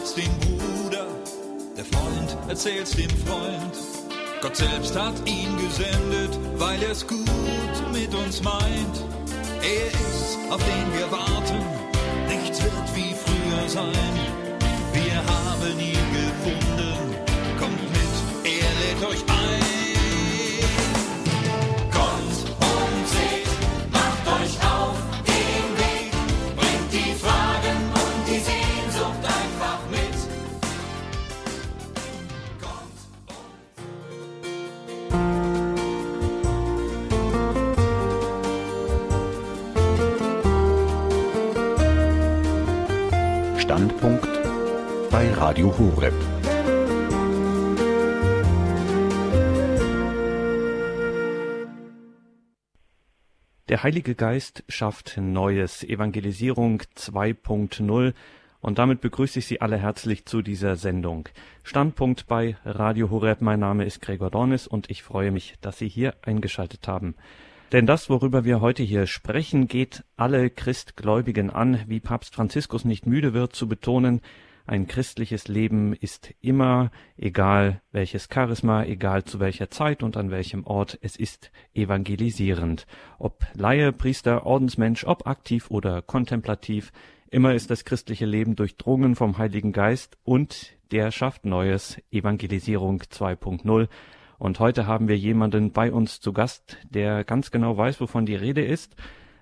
fragst den Bruder, der Freund erzählt's dem Freund. Gott selbst hat ihn gesendet, weil er's gut mit uns meint. Er ist, auf den wir warten, nichts wird wie früher sein. Wir haben ihn gefunden, kommt mit, er lädt euch ein. Radio Horeb. Der Heilige Geist schafft Neues. Evangelisierung 2.0. Und damit begrüße ich Sie alle herzlich zu dieser Sendung. Standpunkt bei Radio Horeb. Mein Name ist Gregor Dornis und ich freue mich, dass Sie hier eingeschaltet haben. Denn das, worüber wir heute hier sprechen, geht alle Christgläubigen an, wie Papst Franziskus nicht müde wird zu betonen, ein christliches Leben ist immer, egal welches Charisma, egal zu welcher Zeit und an welchem Ort, es ist evangelisierend. Ob Laie, Priester, Ordensmensch, ob aktiv oder kontemplativ, immer ist das christliche Leben durchdrungen vom Heiligen Geist und der schafft Neues, Evangelisierung 2.0 und heute haben wir jemanden bei uns zu Gast, der ganz genau weiß, wovon die Rede ist.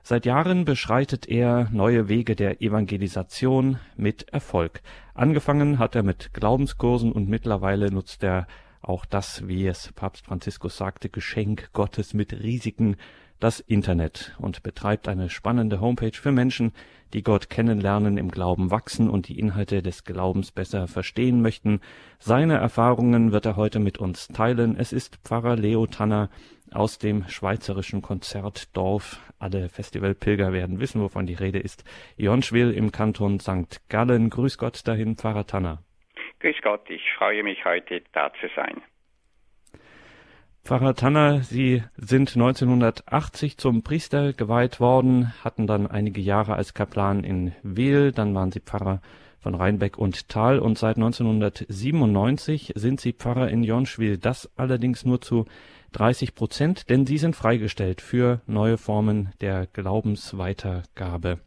Seit Jahren beschreitet er neue Wege der Evangelisation mit Erfolg. Angefangen hat er mit Glaubenskursen und mittlerweile nutzt er auch das, wie es Papst Franziskus sagte, Geschenk Gottes mit Risiken das Internet und betreibt eine spannende Homepage für Menschen, die Gott kennenlernen, im Glauben wachsen und die Inhalte des Glaubens besser verstehen möchten. Seine Erfahrungen wird er heute mit uns teilen. Es ist Pfarrer Leo Tanner aus dem schweizerischen Konzertdorf. Alle Festivalpilger werden wissen, wovon die Rede ist. Jonschwil im Kanton St. Gallen. Grüß Gott dahin, Pfarrer Tanner. Grüß Gott, ich freue mich heute da zu sein. Pfarrer Tanner, Sie sind 1980 zum Priester geweiht worden, hatten dann einige Jahre als Kaplan in Wehl, dann waren Sie Pfarrer von Rheinbeck und Tal und seit 1997 sind Sie Pfarrer in Jonschwil. Das allerdings nur zu 30 Prozent, denn Sie sind freigestellt für neue Formen der Glaubensweitergabe.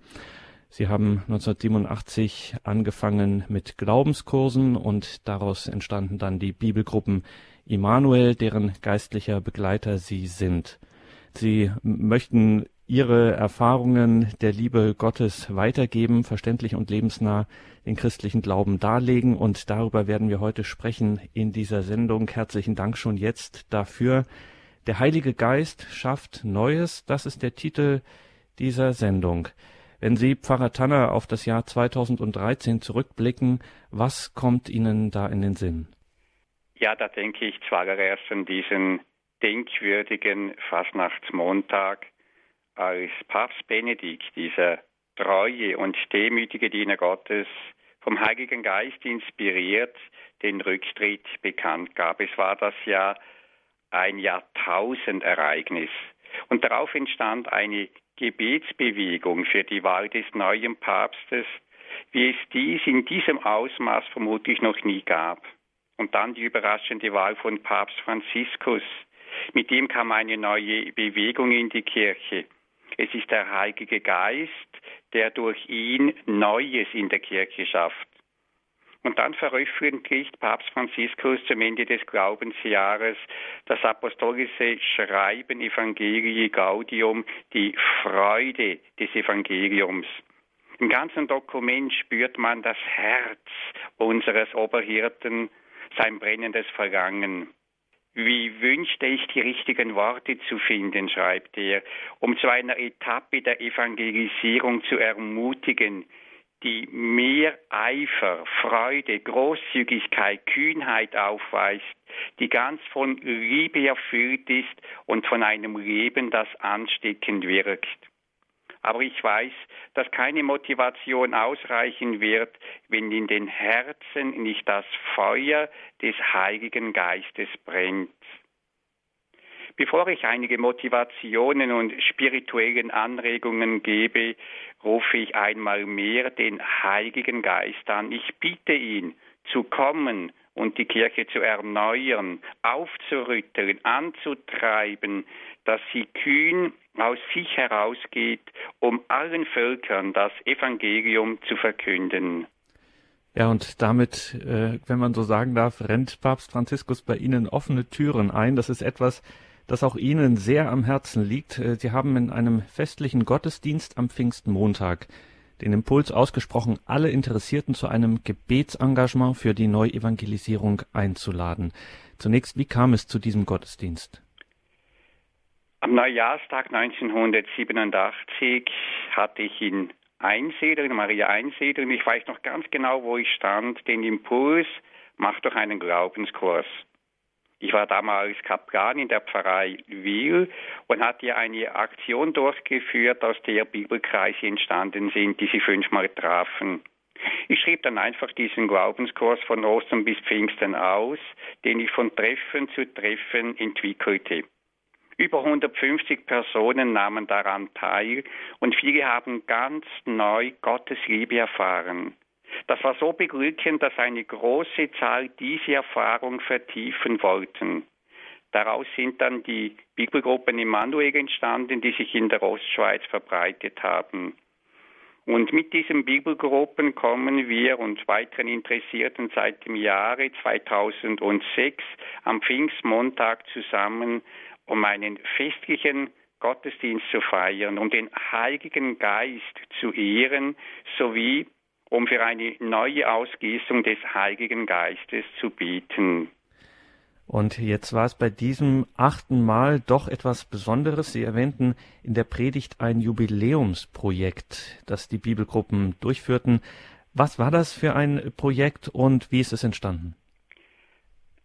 Sie haben 1987 angefangen mit Glaubenskursen und daraus entstanden dann die Bibelgruppen Immanuel, deren geistlicher Begleiter Sie sind. Sie möchten Ihre Erfahrungen der Liebe Gottes weitergeben, verständlich und lebensnah den christlichen Glauben darlegen und darüber werden wir heute sprechen in dieser Sendung. Herzlichen Dank schon jetzt dafür. Der Heilige Geist schafft Neues, das ist der Titel dieser Sendung. Wenn Sie, Pfarrer Tanner, auf das Jahr 2013 zurückblicken, was kommt Ihnen da in den Sinn? Ja, da denke ich zuallererst an diesen denkwürdigen Fastnachtsmontag, als Papst Benedikt, dieser treue und demütige Diener Gottes, vom Heiligen Geist inspiriert, den Rücktritt bekannt gab. Es war das ja ein Jahrtausendereignis. Und darauf entstand eine Gebetsbewegung für die Wahl des neuen Papstes, wie es dies in diesem Ausmaß vermutlich noch nie gab. Und dann die überraschende Wahl von Papst Franziskus. Mit ihm kam eine neue Bewegung in die Kirche. Es ist der Heilige Geist, der durch ihn Neues in der Kirche schafft. Und dann veröffentlicht Papst Franziskus zum Ende des Glaubensjahres das apostolische Schreiben Evangelii Gaudium, die Freude des Evangeliums. Im ganzen Dokument spürt man das Herz unseres Oberhirten sein brennendes Vergangen. Wie wünschte ich, die richtigen Worte zu finden, schreibt er, um zu einer Etappe der Evangelisierung zu ermutigen, die mehr Eifer, Freude, Großzügigkeit, Kühnheit aufweist, die ganz von Liebe erfüllt ist und von einem Leben, das ansteckend wirkt. Aber ich weiß, dass keine Motivation ausreichen wird, wenn in den Herzen nicht das Feuer des Heiligen Geistes brennt. Bevor ich einige Motivationen und spirituellen Anregungen gebe, rufe ich einmal mehr den Heiligen Geist an. Ich bitte ihn zu kommen und die Kirche zu erneuern, aufzurütteln, anzutreiben, dass sie kühn aus sich herausgeht, um allen Völkern das Evangelium zu verkünden. Ja, und damit, äh, wenn man so sagen darf, rennt Papst Franziskus bei Ihnen offene Türen ein. Das ist etwas, das auch Ihnen sehr am Herzen liegt. Äh, Sie haben in einem festlichen Gottesdienst am Pfingstmontag den Impuls ausgesprochen, alle Interessierten zu einem Gebetsengagement für die Neuevangelisierung einzuladen. Zunächst, wie kam es zu diesem Gottesdienst? Am Neujahrstag 1987 hatte ich in Einsiedlerin, Maria Einsiedlerin, ich weiß noch ganz genau, wo ich stand, den Impuls, mach doch einen Glaubenskurs. Ich war damals Kaplan in der Pfarrei Wil und hatte eine Aktion durchgeführt, aus der Bibelkreise entstanden sind, die sich fünfmal trafen. Ich schrieb dann einfach diesen Glaubenskurs von Ostern bis Pfingsten aus, den ich von Treffen zu Treffen entwickelte. Über 150 Personen nahmen daran teil und viele haben ganz neu Gottes Liebe erfahren. Das war so beglückend, dass eine große Zahl diese Erfahrung vertiefen wollten. Daraus sind dann die Bibelgruppen Immanuel entstanden, die sich in der Ostschweiz verbreitet haben. Und mit diesen Bibelgruppen kommen wir und weiteren Interessierten seit dem Jahre 2006 am Pfingstmontag zusammen, um einen festlichen Gottesdienst zu feiern, um den Heiligen Geist zu ehren, sowie um für eine neue Ausgießung des Heiligen Geistes zu bieten. Und jetzt war es bei diesem achten Mal doch etwas Besonderes. Sie erwähnten in der Predigt ein Jubiläumsprojekt, das die Bibelgruppen durchführten. Was war das für ein Projekt und wie ist es entstanden?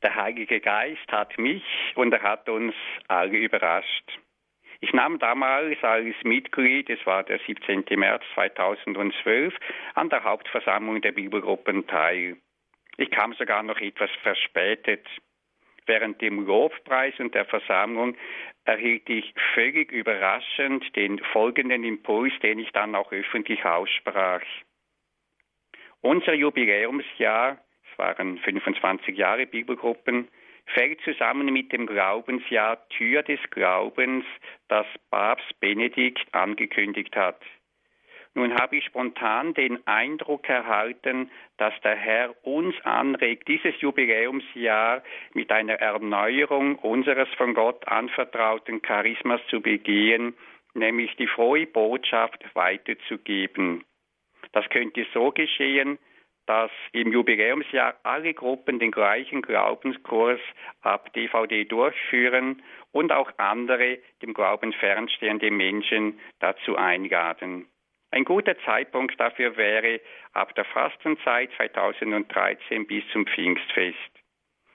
Der Heilige Geist hat mich und er hat uns alle überrascht. Ich nahm damals als Mitglied, es war der 17. März 2012, an der Hauptversammlung der Bibelgruppen teil. Ich kam sogar noch etwas verspätet. Während dem Lobpreis und der Versammlung erhielt ich völlig überraschend den folgenden Impuls, den ich dann auch öffentlich aussprach. Unser Jubiläumsjahr, waren 25 Jahre Bibelgruppen, fällt zusammen mit dem Glaubensjahr Tür des Glaubens, das Papst Benedikt angekündigt hat. Nun habe ich spontan den Eindruck erhalten, dass der Herr uns anregt, dieses Jubiläumsjahr mit einer Erneuerung unseres von Gott anvertrauten Charismas zu begehen, nämlich die frohe Botschaft weiterzugeben. Das könnte so geschehen, dass im Jubiläumsjahr alle Gruppen den gleichen Glaubenskurs ab DVD durchführen und auch andere dem Glauben fernstehende Menschen dazu einladen. Ein guter Zeitpunkt dafür wäre ab der Fastenzeit 2013 bis zum Pfingstfest.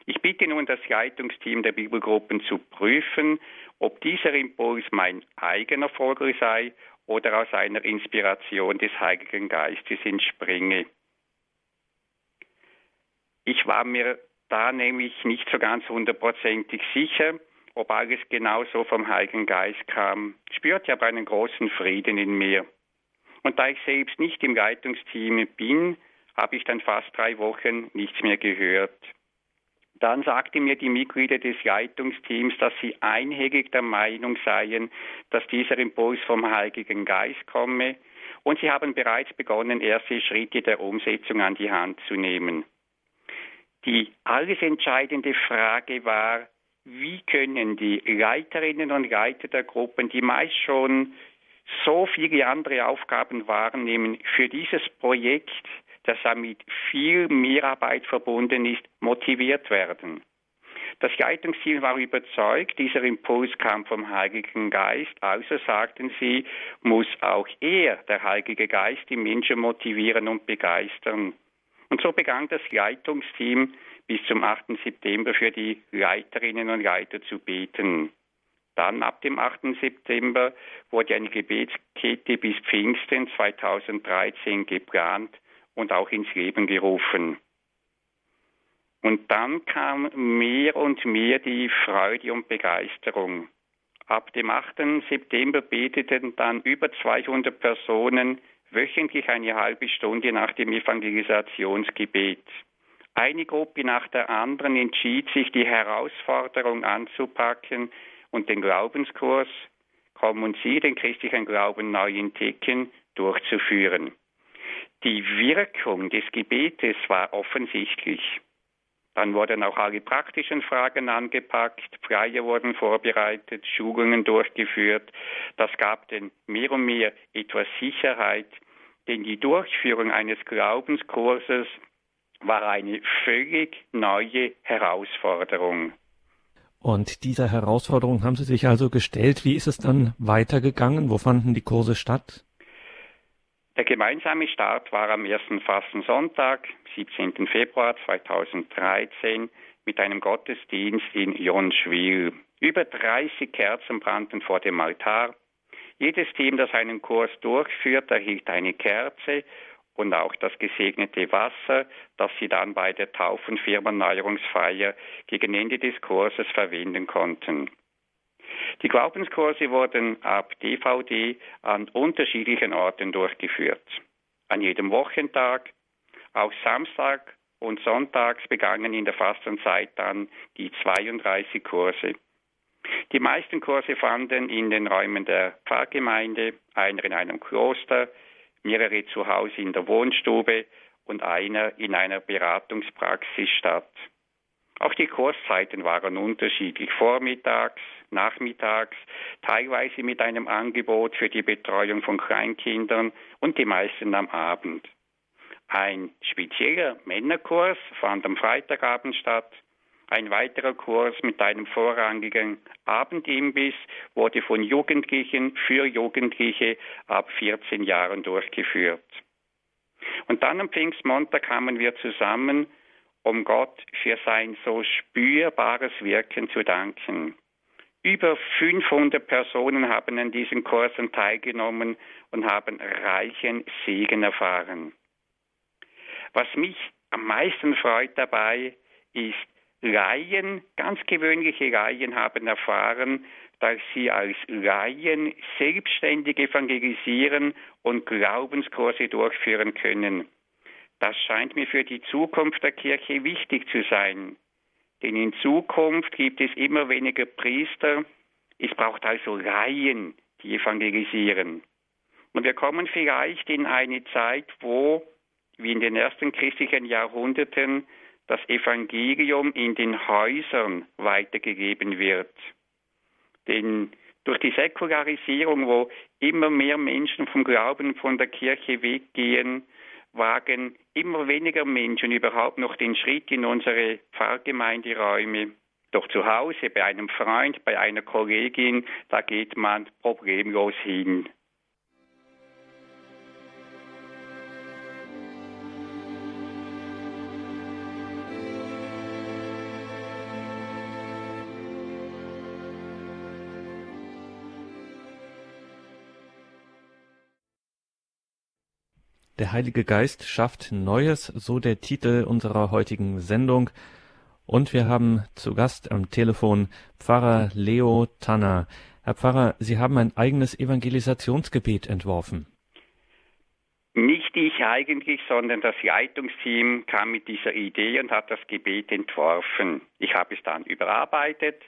Ich bitte nun das Leitungsteam der Bibelgruppen zu prüfen, ob dieser Impuls mein eigener Vogel sei oder aus einer Inspiration des Heiligen Geistes entspringe. Ich war mir da nämlich nicht so ganz hundertprozentig sicher, ob alles genau so vom Heiligen Geist kam, spürte aber einen großen Frieden in mir. Und da ich selbst nicht im Leitungsteam bin, habe ich dann fast drei Wochen nichts mehr gehört. Dann sagte mir die Mitglieder des Leitungsteams, dass sie einhellig der Meinung seien, dass dieser Impuls vom Heiligen Geist komme, und sie haben bereits begonnen, erste Schritte der Umsetzung an die Hand zu nehmen. Die alles entscheidende Frage war, wie können die Leiterinnen und Leiter der Gruppen, die meist schon so viele andere Aufgaben wahrnehmen, für dieses Projekt, das damit viel Mehrarbeit verbunden ist, motiviert werden. Das Leitungsteam war überzeugt, dieser Impuls kam vom Heiligen Geist, also sagten sie, muss auch er, der Heilige Geist, die Menschen motivieren und begeistern. Und so begann das Leitungsteam bis zum 8. September für die Leiterinnen und Leiter zu beten. Dann ab dem 8. September wurde eine Gebetskette bis Pfingsten 2013 geplant und auch ins Leben gerufen. Und dann kam mehr und mehr die Freude und Begeisterung. Ab dem 8. September beteten dann über 200 Personen wöchentlich eine halbe Stunde nach dem Evangelisationsgebet. Eine Gruppe nach der anderen entschied sich, die Herausforderung anzupacken und den Glaubenskurs Kommen Sie den christlichen Glauben neu entdecken durchzuführen. Die Wirkung des Gebetes war offensichtlich. Dann wurden auch alle praktischen Fragen angepackt, Freie wurden vorbereitet, Schulungen durchgeführt. Das gab den mehr und mehr etwas Sicherheit, denn die Durchführung eines Glaubenskurses war eine völlig neue Herausforderung. Und dieser Herausforderung haben Sie sich also gestellt. Wie ist es dann weitergegangen? Wo fanden die Kurse statt? Der gemeinsame Start war am ersten Fastensonntag, 17. Februar 2013, mit einem Gottesdienst in Jonschwil. Über 30 Kerzen brannten vor dem Altar. Jedes Team, das einen Kurs durchführt, erhielt eine Kerze und auch das gesegnete Wasser, das sie dann bei der Tauf- und Firmenneuerungsfeier gegen Ende des Kurses verwenden konnten. Die Glaubenskurse wurden ab DVD an unterschiedlichen Orten durchgeführt. An jedem Wochentag, auch Samstag und Sonntags begannen in der Fastenzeit dann die 32 Kurse. Die meisten Kurse fanden in den Räumen der Pfarrgemeinde, einer in einem Kloster, mehrere zu Hause in der Wohnstube und einer in einer Beratungspraxis statt. Auch die Kurszeiten waren unterschiedlich, vormittags, nachmittags, teilweise mit einem Angebot für die Betreuung von Kleinkindern und die meisten am Abend. Ein spezieller Männerkurs fand am Freitagabend statt, ein weiterer Kurs mit einem vorrangigen Abendimbiss wurde von Jugendlichen für Jugendliche ab 14 Jahren durchgeführt. Und dann am Pfingstmontag kamen wir zusammen, um Gott für sein so spürbares Wirken zu danken. Über 500 Personen haben an diesen Kursen teilgenommen und haben reichen Segen erfahren. Was mich am meisten freut dabei, ist, Laien, ganz gewöhnliche Laien haben erfahren, dass sie als Laien selbstständig evangelisieren und Glaubenskurse durchführen können. Das scheint mir für die Zukunft der Kirche wichtig zu sein. Denn in Zukunft gibt es immer weniger Priester. Es braucht also Laien, die evangelisieren. Und wir kommen vielleicht in eine Zeit, wo, wie in den ersten christlichen Jahrhunderten, das Evangelium in den Häusern weitergegeben wird. Denn durch die Säkularisierung, wo immer mehr Menschen vom Glauben von der Kirche weggehen, wagen immer weniger Menschen überhaupt noch den Schritt in unsere Pfarrgemeinderäume. Doch zu Hause, bei einem Freund, bei einer Kollegin, da geht man problemlos hin. Der Heilige Geist schafft Neues, so der Titel unserer heutigen Sendung. Und wir haben zu Gast am Telefon Pfarrer Leo Tanner. Herr Pfarrer, Sie haben ein eigenes Evangelisationsgebet entworfen. Nicht ich eigentlich, sondern das Leitungsteam kam mit dieser Idee und hat das Gebet entworfen. Ich habe es dann überarbeitet.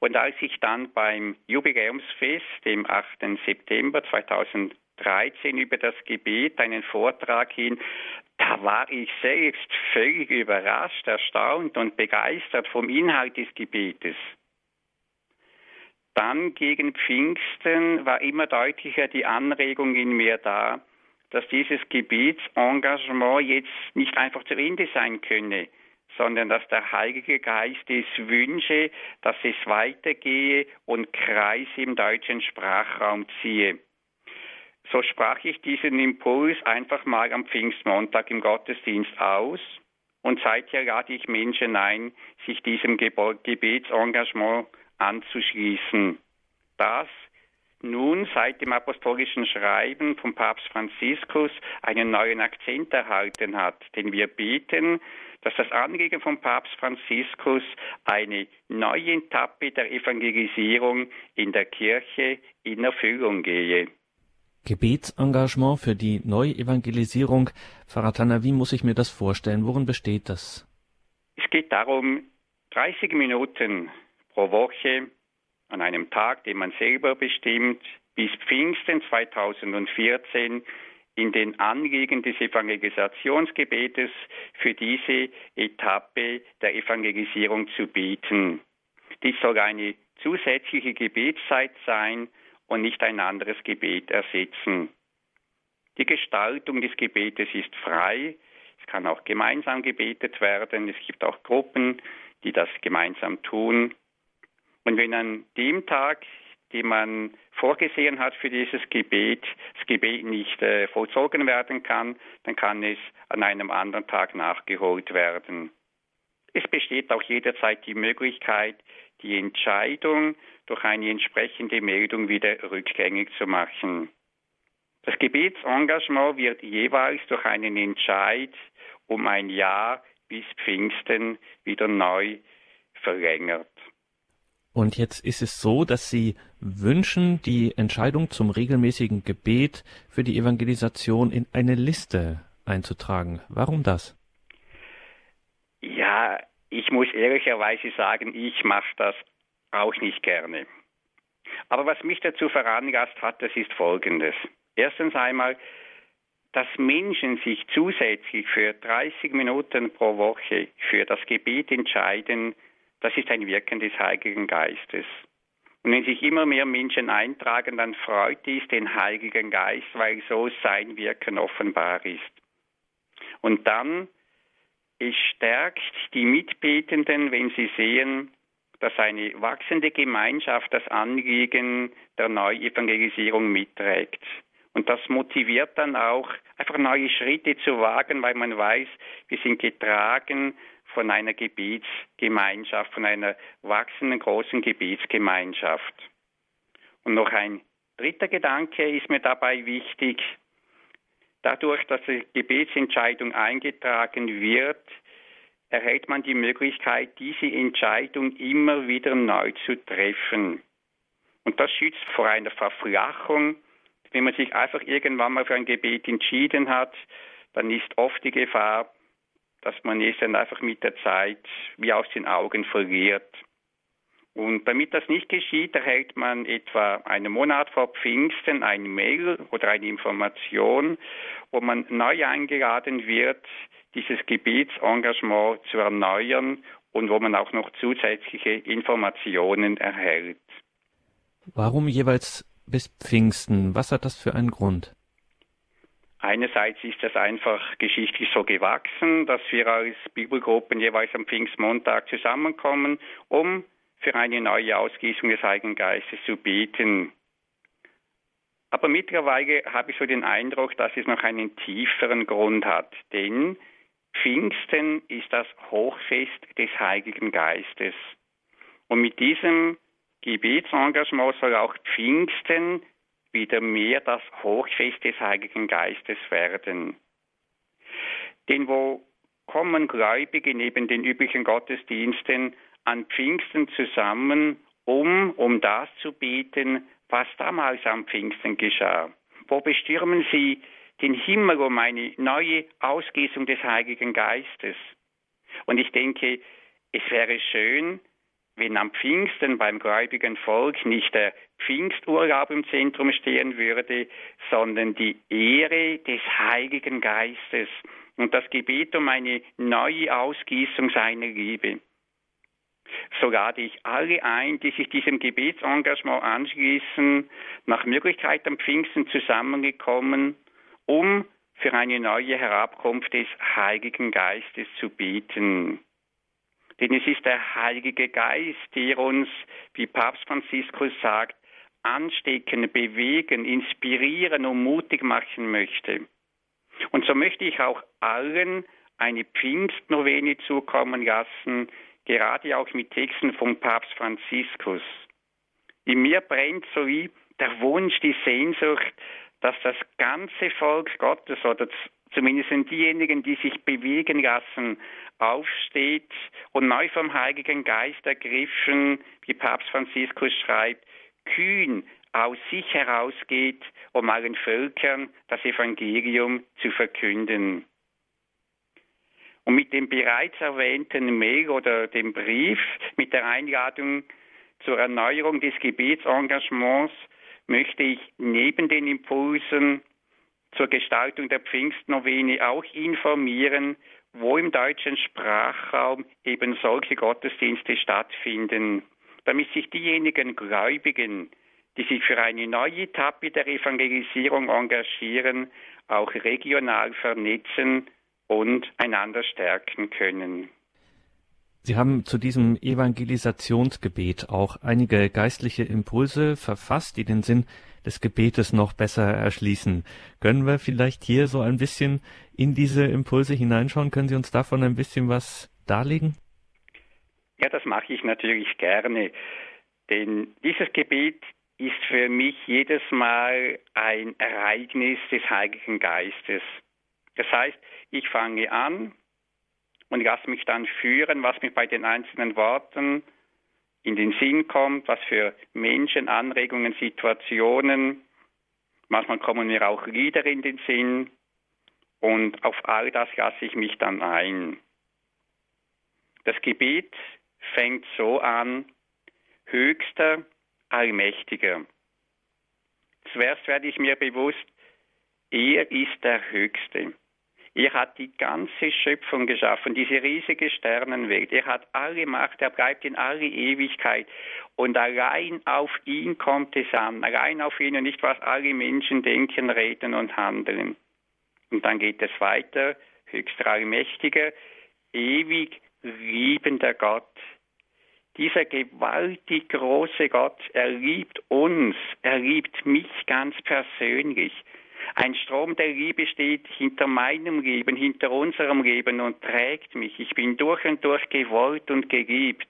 Und als ich dann beim Jubiläumsfest, dem 8. September 2000 13 über das Gebet einen Vortrag hin. Da war ich selbst völlig überrascht, erstaunt und begeistert vom Inhalt des Gebetes. Dann gegen Pfingsten war immer deutlicher die Anregung in mir da, dass dieses Gebetsengagement jetzt nicht einfach zu Ende sein könne, sondern dass der Heilige Geist es wünsche, dass es weitergehe und Kreis im deutschen Sprachraum ziehe. So sprach ich diesen Impuls einfach mal am Pfingstmontag im Gottesdienst aus und seither lade ich Menschen ein, sich diesem Gebetsengagement anzuschließen. Das nun seit dem apostolischen Schreiben vom Papst Franziskus einen neuen Akzent erhalten hat. Denn wir beten, dass das Anliegen vom Papst Franziskus eine neue Etappe der Evangelisierung in der Kirche in Erfüllung gehe. Gebetsengagement für die Neuevangelisierung. Pfarrer Tanner, wie muss ich mir das vorstellen? Worin besteht das? Es geht darum, 30 Minuten pro Woche an einem Tag, den man selber bestimmt, bis Pfingsten 2014 in den Anliegen des Evangelisationsgebetes für diese Etappe der Evangelisierung zu bieten. Dies soll eine zusätzliche Gebetszeit sein und nicht ein anderes Gebet ersetzen. Die Gestaltung des Gebetes ist frei. Es kann auch gemeinsam gebetet werden. Es gibt auch Gruppen, die das gemeinsam tun. Und wenn an dem Tag, den man vorgesehen hat für dieses Gebet, das Gebet nicht äh, vollzogen werden kann, dann kann es an einem anderen Tag nachgeholt werden. Es besteht auch jederzeit die Möglichkeit, die Entscheidung durch eine entsprechende Meldung wieder rückgängig zu machen. Das Gebetsengagement wird jeweils durch einen Entscheid um ein Jahr bis Pfingsten wieder neu verlängert. Und jetzt ist es so, dass Sie wünschen, die Entscheidung zum regelmäßigen Gebet für die Evangelisation in eine Liste einzutragen. Warum das? Ja, ich muss ehrlicherweise sagen, ich mache das auch nicht gerne. Aber was mich dazu veranlasst hat, das ist Folgendes. Erstens einmal, dass Menschen sich zusätzlich für 30 Minuten pro Woche für das Gebet entscheiden, das ist ein Wirken des Heiligen Geistes. Und wenn sich immer mehr Menschen eintragen, dann freut dies den Heiligen Geist, weil so sein Wirken offenbar ist. Und dann, es stärkt die Mitbetenden, wenn sie sehen, dass eine wachsende Gemeinschaft das Anliegen der Neuevangelisierung mitträgt. Und das motiviert dann auch, einfach neue Schritte zu wagen, weil man weiß, wir sind getragen von einer Gebetsgemeinschaft, von einer wachsenden großen Gebetsgemeinschaft. Und noch ein dritter Gedanke ist mir dabei wichtig. Dadurch, dass die Gebetsentscheidung eingetragen wird, erhält man die Möglichkeit, diese Entscheidung immer wieder neu zu treffen. Und das schützt vor einer Verflachung. Wenn man sich einfach irgendwann mal für ein Gebet entschieden hat, dann ist oft die Gefahr, dass man es dann einfach mit der Zeit wie aus den Augen verliert. Und damit das nicht geschieht, erhält man etwa einen Monat vor Pfingsten ein Mail oder eine Information, wo man neu eingeladen wird, dieses Gebetsengagement zu erneuern und wo man auch noch zusätzliche Informationen erhält. Warum jeweils bis Pfingsten? Was hat das für einen Grund? Einerseits ist das einfach geschichtlich so gewachsen, dass wir als Bibelgruppen jeweils am Pfingstmontag zusammenkommen, um für eine neue Ausgießung des Heiligen Geistes zu beten. Aber mittlerweile habe ich so den Eindruck, dass es noch einen tieferen Grund hat, denn Pfingsten ist das Hochfest des Heiligen Geistes. Und mit diesem Gebetsengagement soll auch Pfingsten wieder mehr das Hochfest des Heiligen Geistes werden. Denn wo kommen Gläubige neben den üblichen Gottesdiensten an Pfingsten zusammen, um um das zu beten, was damals am Pfingsten geschah? Wo bestürmen sie den Himmel um eine neue Ausgießung des Heiligen Geistes? Und ich denke, es wäre schön, wenn am Pfingsten beim gläubigen Volk nicht der Pfingsturlaub im Zentrum stehen würde, sondern die Ehre des Heiligen Geistes und das Gebet um eine neue Ausgießung seiner Liebe. So lade ich alle ein, die sich diesem Gebetsengagement anschließen, nach Möglichkeit am Pfingsten zusammengekommen, um für eine neue Herabkunft des Heiligen Geistes zu beten. Denn es ist der Heilige Geist, der uns, wie Papst Franziskus sagt, anstecken, bewegen, inspirieren und mutig machen möchte. Und so möchte ich auch allen eine Pfingstnovene zukommen lassen, gerade auch mit Texten vom Papst Franziskus. In mir brennt so wie der Wunsch, die Sehnsucht, dass das ganze Volk Gottes oder zumindest diejenigen, die sich bewegen lassen, aufsteht und neu vom Heiligen Geist ergriffen, wie Papst Franziskus schreibt, kühn aus sich herausgeht, um allen Völkern das Evangelium zu verkünden. Und mit dem bereits erwähnten Mail oder dem Brief mit der Einladung zur Erneuerung des Gebetsengagements möchte ich neben den Impulsen zur Gestaltung der Pfingstnovene auch informieren, wo im deutschen Sprachraum eben solche Gottesdienste stattfinden, damit sich diejenigen Gläubigen, die sich für eine neue Etappe der Evangelisierung engagieren, auch regional vernetzen und einander stärken können. Sie haben zu diesem Evangelisationsgebet auch einige geistliche Impulse verfasst, die den Sinn des Gebetes noch besser erschließen. Können wir vielleicht hier so ein bisschen in diese Impulse hineinschauen? Können Sie uns davon ein bisschen was darlegen? Ja, das mache ich natürlich gerne. Denn dieses Gebet ist für mich jedes Mal ein Ereignis des Heiligen Geistes. Das heißt, ich fange an, und lasse mich dann führen, was mir bei den einzelnen Worten in den Sinn kommt, was für Menschen, Anregungen, Situationen. Manchmal kommen mir auch Lieder in den Sinn und auf all das lasse ich mich dann ein. Das Gebet fängt so an, höchster, allmächtiger. Zuerst werde ich mir bewusst, er ist der Höchste. Er hat die ganze Schöpfung geschaffen, diese riesige Sternenwelt. Er hat alle Macht, er bleibt in alle Ewigkeit. Und allein auf ihn kommt es an, allein auf ihn und nicht, was alle Menschen denken, reden und handeln. Und dann geht es weiter, höchster Allmächtiger, ewig liebender Gott. Dieser gewaltig große Gott, er liebt uns, er liebt mich ganz persönlich. Ein Strom der Liebe steht hinter meinem Leben, hinter unserem Leben und trägt mich. Ich bin durch und durch gewollt und geliebt.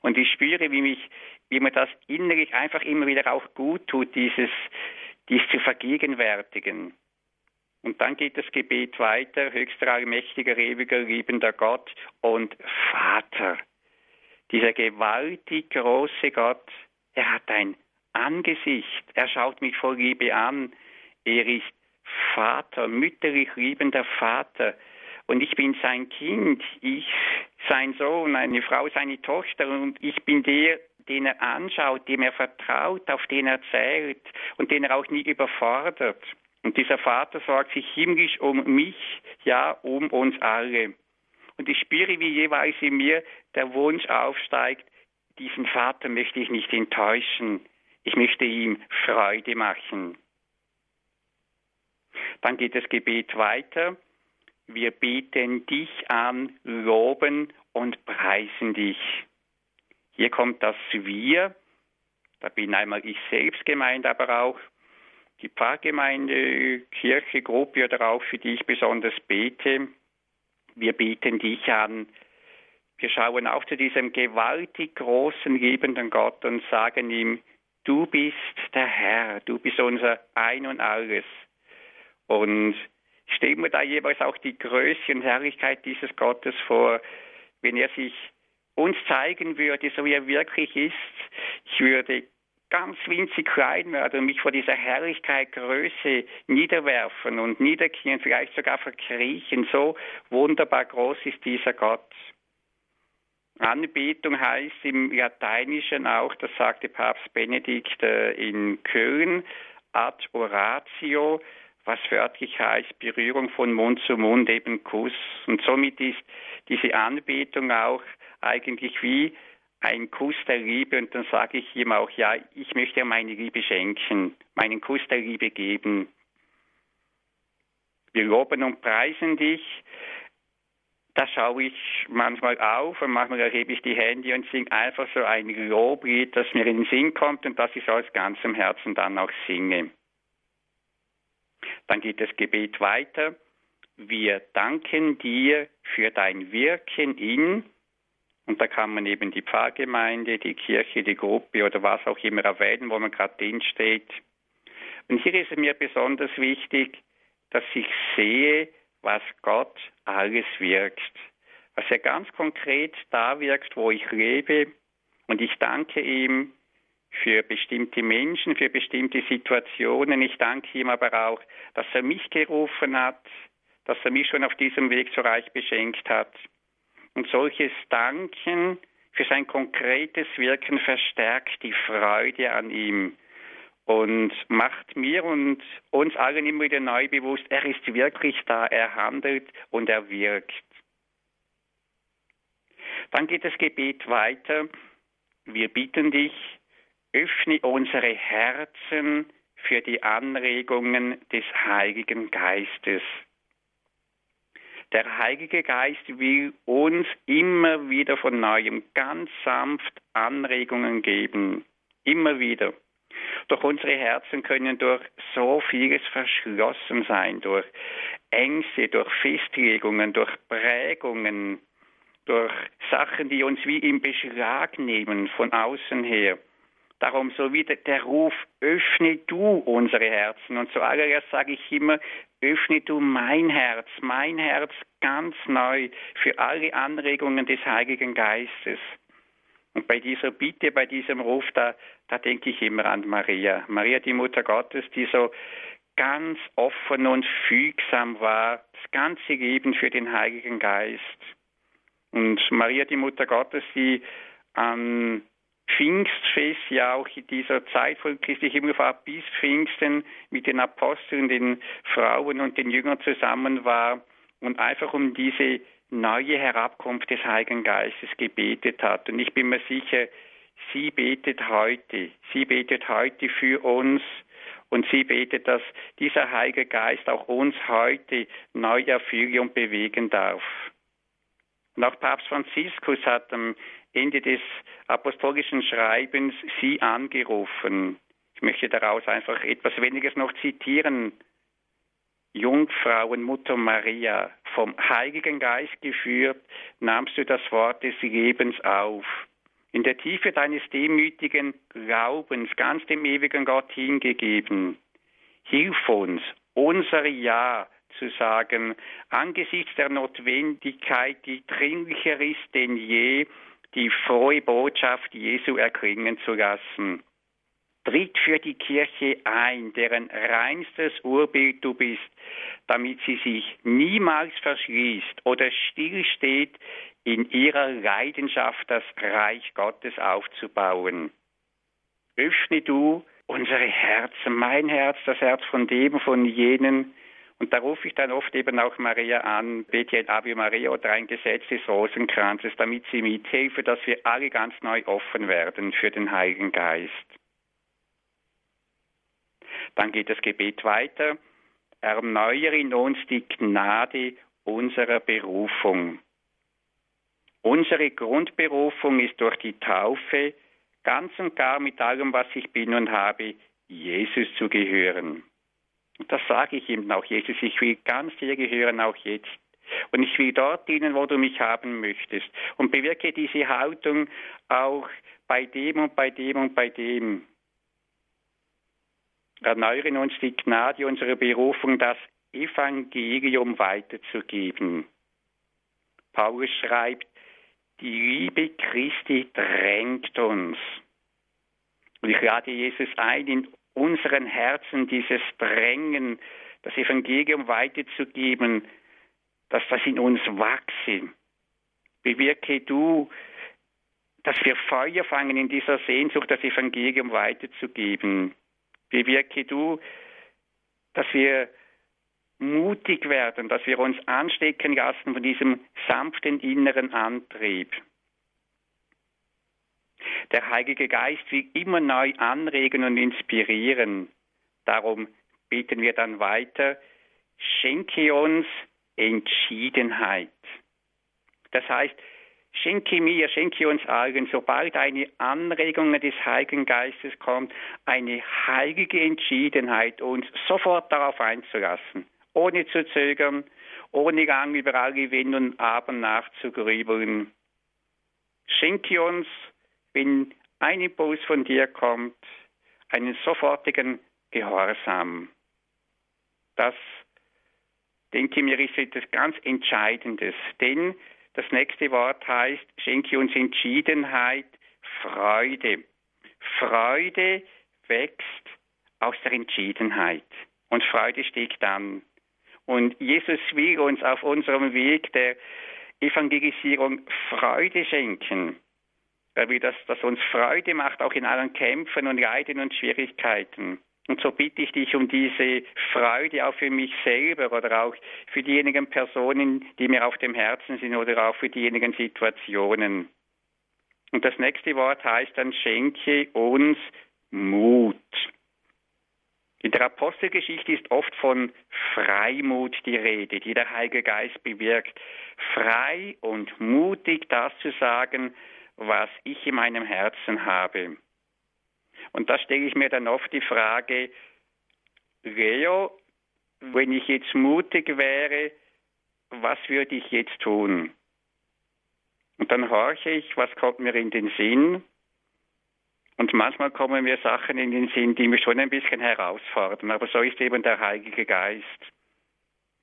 Und ich spüre, wie mich, wie mir das innerlich einfach immer wieder auch gut tut, dieses, dies zu vergegenwärtigen. Und dann geht das Gebet weiter, höchster allmächtiger, ewiger, liebender Gott und Vater. Dieser gewaltig große Gott, er hat ein Angesicht, er schaut mich voll Liebe an, er ist Vater, mütterlich liebender Vater. Und ich bin sein Kind, ich sein Sohn, eine Frau seine Tochter und ich bin der, den er anschaut, dem er vertraut, auf den er zählt und den er auch nie überfordert. Und dieser Vater sorgt sich himmlisch um mich, ja, um uns alle. Und ich spüre, wie jeweils in mir der Wunsch aufsteigt, diesen Vater möchte ich nicht enttäuschen. Ich möchte ihm Freude machen. Dann geht das Gebet weiter. Wir beten dich an, loben und preisen dich. Hier kommt das Wir. Da bin einmal ich selbst gemeint, aber auch die Pfarrgemeinde, Kirche, Gruppe oder auch für die ich besonders bete. Wir beten dich an. Wir schauen auch zu diesem gewaltig großen, liebenden Gott und sagen ihm, du bist der Herr, du bist unser Ein und alles. Und stelle mir da jeweils auch die Größe und Herrlichkeit dieses Gottes vor, wenn er sich uns zeigen würde, so wie er wirklich ist. Ich würde ganz winzig klein werden und mich vor dieser Herrlichkeit, Größe niederwerfen und niederknien, vielleicht sogar verkriechen. So wunderbar groß ist dieser Gott. Anbetung heißt im Lateinischen auch, das sagte Papst Benedikt äh, in Köln, ad oratio, was wörtlich heißt Berührung von Mund zu Mund, eben Kuss. Und somit ist diese Anbetung auch eigentlich wie ein Kuss der Liebe und dann sage ich ihm auch, ja, ich möchte meine Liebe schenken, meinen Kuss der Liebe geben. Wir loben und preisen dich. Da schaue ich manchmal auf und manchmal erhebe ich die Hände und singe einfach so ein Loblied, das mir in den Sinn kommt und das ich aus ganzem Herzen dann auch singe. Dann geht das Gebet weiter. Wir danken dir für dein Wirken in, Und da kann man eben die Pfarrgemeinde, die Kirche, die Gruppe oder was auch immer erwähnen, wo man gerade drin steht. Und hier ist es mir besonders wichtig, dass ich sehe, was Gott alles wirkt. Was er ganz konkret da wirkt, wo ich lebe. Und ich danke ihm für bestimmte Menschen, für bestimmte Situationen. Ich danke ihm aber auch, dass er mich gerufen hat, dass er mich schon auf diesem Weg so reich beschenkt hat. Und solches Danken für sein konkretes Wirken verstärkt die Freude an ihm und macht mir und uns allen immer wieder neu bewusst, er ist wirklich da, er handelt und er wirkt. Dann geht das Gebet weiter. Wir bitten dich, öffne unsere Herzen für die Anregungen des Heiligen Geistes. Der Heilige Geist will uns immer wieder von neuem ganz sanft Anregungen geben. Immer wieder. Doch unsere Herzen können durch so vieles verschlossen sein, durch Ängste, durch Festlegungen, durch Prägungen, durch Sachen, die uns wie im Beschlag nehmen von außen her. Darum so wie der Ruf, öffne du unsere Herzen. Und zuallererst sage ich immer, öffne du mein Herz, mein Herz ganz neu für alle Anregungen des Heiligen Geistes. Und bei dieser Bitte, bei diesem Ruf, da, da denke ich immer an Maria. Maria, die Mutter Gottes, die so ganz offen und fügsam war, das ganze Leben für den Heiligen Geist. Und Maria, die Mutter Gottes, die an Pfingstfest ja auch in dieser Zeit von Christi Himmelfahrt bis Pfingsten mit den Aposteln, den Frauen und den Jüngern zusammen war und einfach um diese neue Herabkunft des Heiligen Geistes gebetet hat. Und ich bin mir sicher, sie betet heute, sie betet heute für uns und sie betet, dass dieser Heilige Geist auch uns heute neu erfüllen und bewegen darf. Und auch Papst Franziskus hat am Ende des apostolischen Schreibens sie angerufen. Ich möchte daraus einfach etwas weniges noch zitieren. Jungfrauen Mutter Maria, vom Heiligen Geist geführt, nahmst du das Wort des Lebens auf. In der Tiefe deines demütigen Glaubens ganz dem ewigen Gott hingegeben. Hilf uns, unser Ja zu sagen, angesichts der Notwendigkeit, die dringlicher ist denn je, die frohe Botschaft Jesu erklingen zu lassen. Tritt für die Kirche ein, deren reinstes Urbild du bist, damit sie sich niemals verschließt oder stillsteht, in ihrer Leidenschaft das Reich Gottes aufzubauen. Öffne du unsere Herzen, mein Herz, das Herz von dem, von jenen, und da rufe ich dann oft eben auch Maria an, bete ein Ave Maria oder ein Gesetz des Rosenkranzes, damit sie mithilfe, dass wir alle ganz neu offen werden für den Heiligen Geist. Dann geht das Gebet weiter. Erneuere in uns die Gnade unserer Berufung. Unsere Grundberufung ist durch die Taufe ganz und gar mit allem, was ich bin und habe, Jesus zu gehören. Und das sage ich ihm auch, Jesus, ich will ganz dir gehören, auch jetzt. Und ich will dort dienen, wo du mich haben möchtest. Und bewirke diese Haltung auch bei dem und bei dem und bei dem. Erneuern uns die Gnade unserer Berufung, das Evangelium weiterzugeben. Paulus schreibt, die Liebe Christi drängt uns. Und ich lade Jesus ein, in unseren Herzen dieses Drängen, das Evangelium weiterzugeben, dass das in uns wachse. Bewirke du, dass wir Feuer fangen in dieser Sehnsucht, das Evangelium weiterzugeben. Bewirke du, dass wir mutig werden, dass wir uns anstecken lassen von diesem sanften inneren Antrieb. Der Heilige Geist will immer neu anregen und inspirieren. Darum beten wir dann weiter, schenke uns Entschiedenheit. Das heißt, schenke mir, schenke uns allen, sobald eine Anregung des Heiligen Geistes kommt, eine heilige Entschiedenheit, uns sofort darauf einzulassen, ohne zu zögern, ohne lang über alle Wenn und Aber nachzugrübeln, Schenke uns, wenn ein Impuls von dir kommt, einen sofortigen Gehorsam. Das, denke ich mir, ist etwas ganz Entscheidendes. Denn das nächste Wort heißt, schenke uns Entschiedenheit, Freude. Freude wächst aus der Entschiedenheit. Und Freude stieg dann. Und Jesus will uns auf unserem Weg der Evangelisierung Freude schenken. Er will, dass das uns Freude macht, auch in allen Kämpfen und Leiden und Schwierigkeiten. Und so bitte ich dich um diese Freude auch für mich selber oder auch für diejenigen Personen, die mir auf dem Herzen sind oder auch für diejenigen Situationen. Und das nächste Wort heißt dann, schenke uns Mut. In der Apostelgeschichte ist oft von Freimut die Rede, die der Heilige Geist bewirkt. Frei und mutig das zu sagen, was ich in meinem Herzen habe. Und da stelle ich mir dann oft die Frage, Leo, wenn ich jetzt mutig wäre, was würde ich jetzt tun? Und dann horche ich, was kommt mir in den Sinn? Und manchmal kommen mir Sachen in den Sinn, die mich schon ein bisschen herausfordern. Aber so ist eben der Heilige Geist.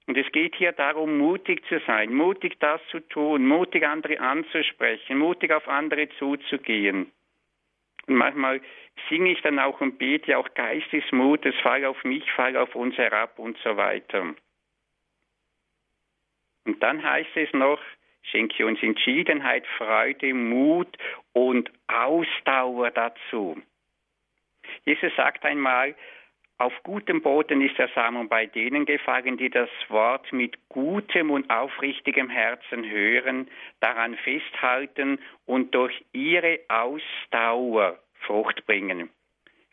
Und es geht hier darum, mutig zu sein, mutig das zu tun, mutig andere anzusprechen, mutig auf andere zuzugehen. Und manchmal singe ich dann auch und bete auch Geistesmutes, fall auf mich, fall auf uns herab und so weiter. Und dann heißt es noch, Schenke uns Entschiedenheit, Freude, Mut und Ausdauer dazu. Jesus sagt einmal, auf gutem Boden ist der Samen bei denen gefallen, die das Wort mit gutem und aufrichtigem Herzen hören, daran festhalten und durch ihre Ausdauer Frucht bringen.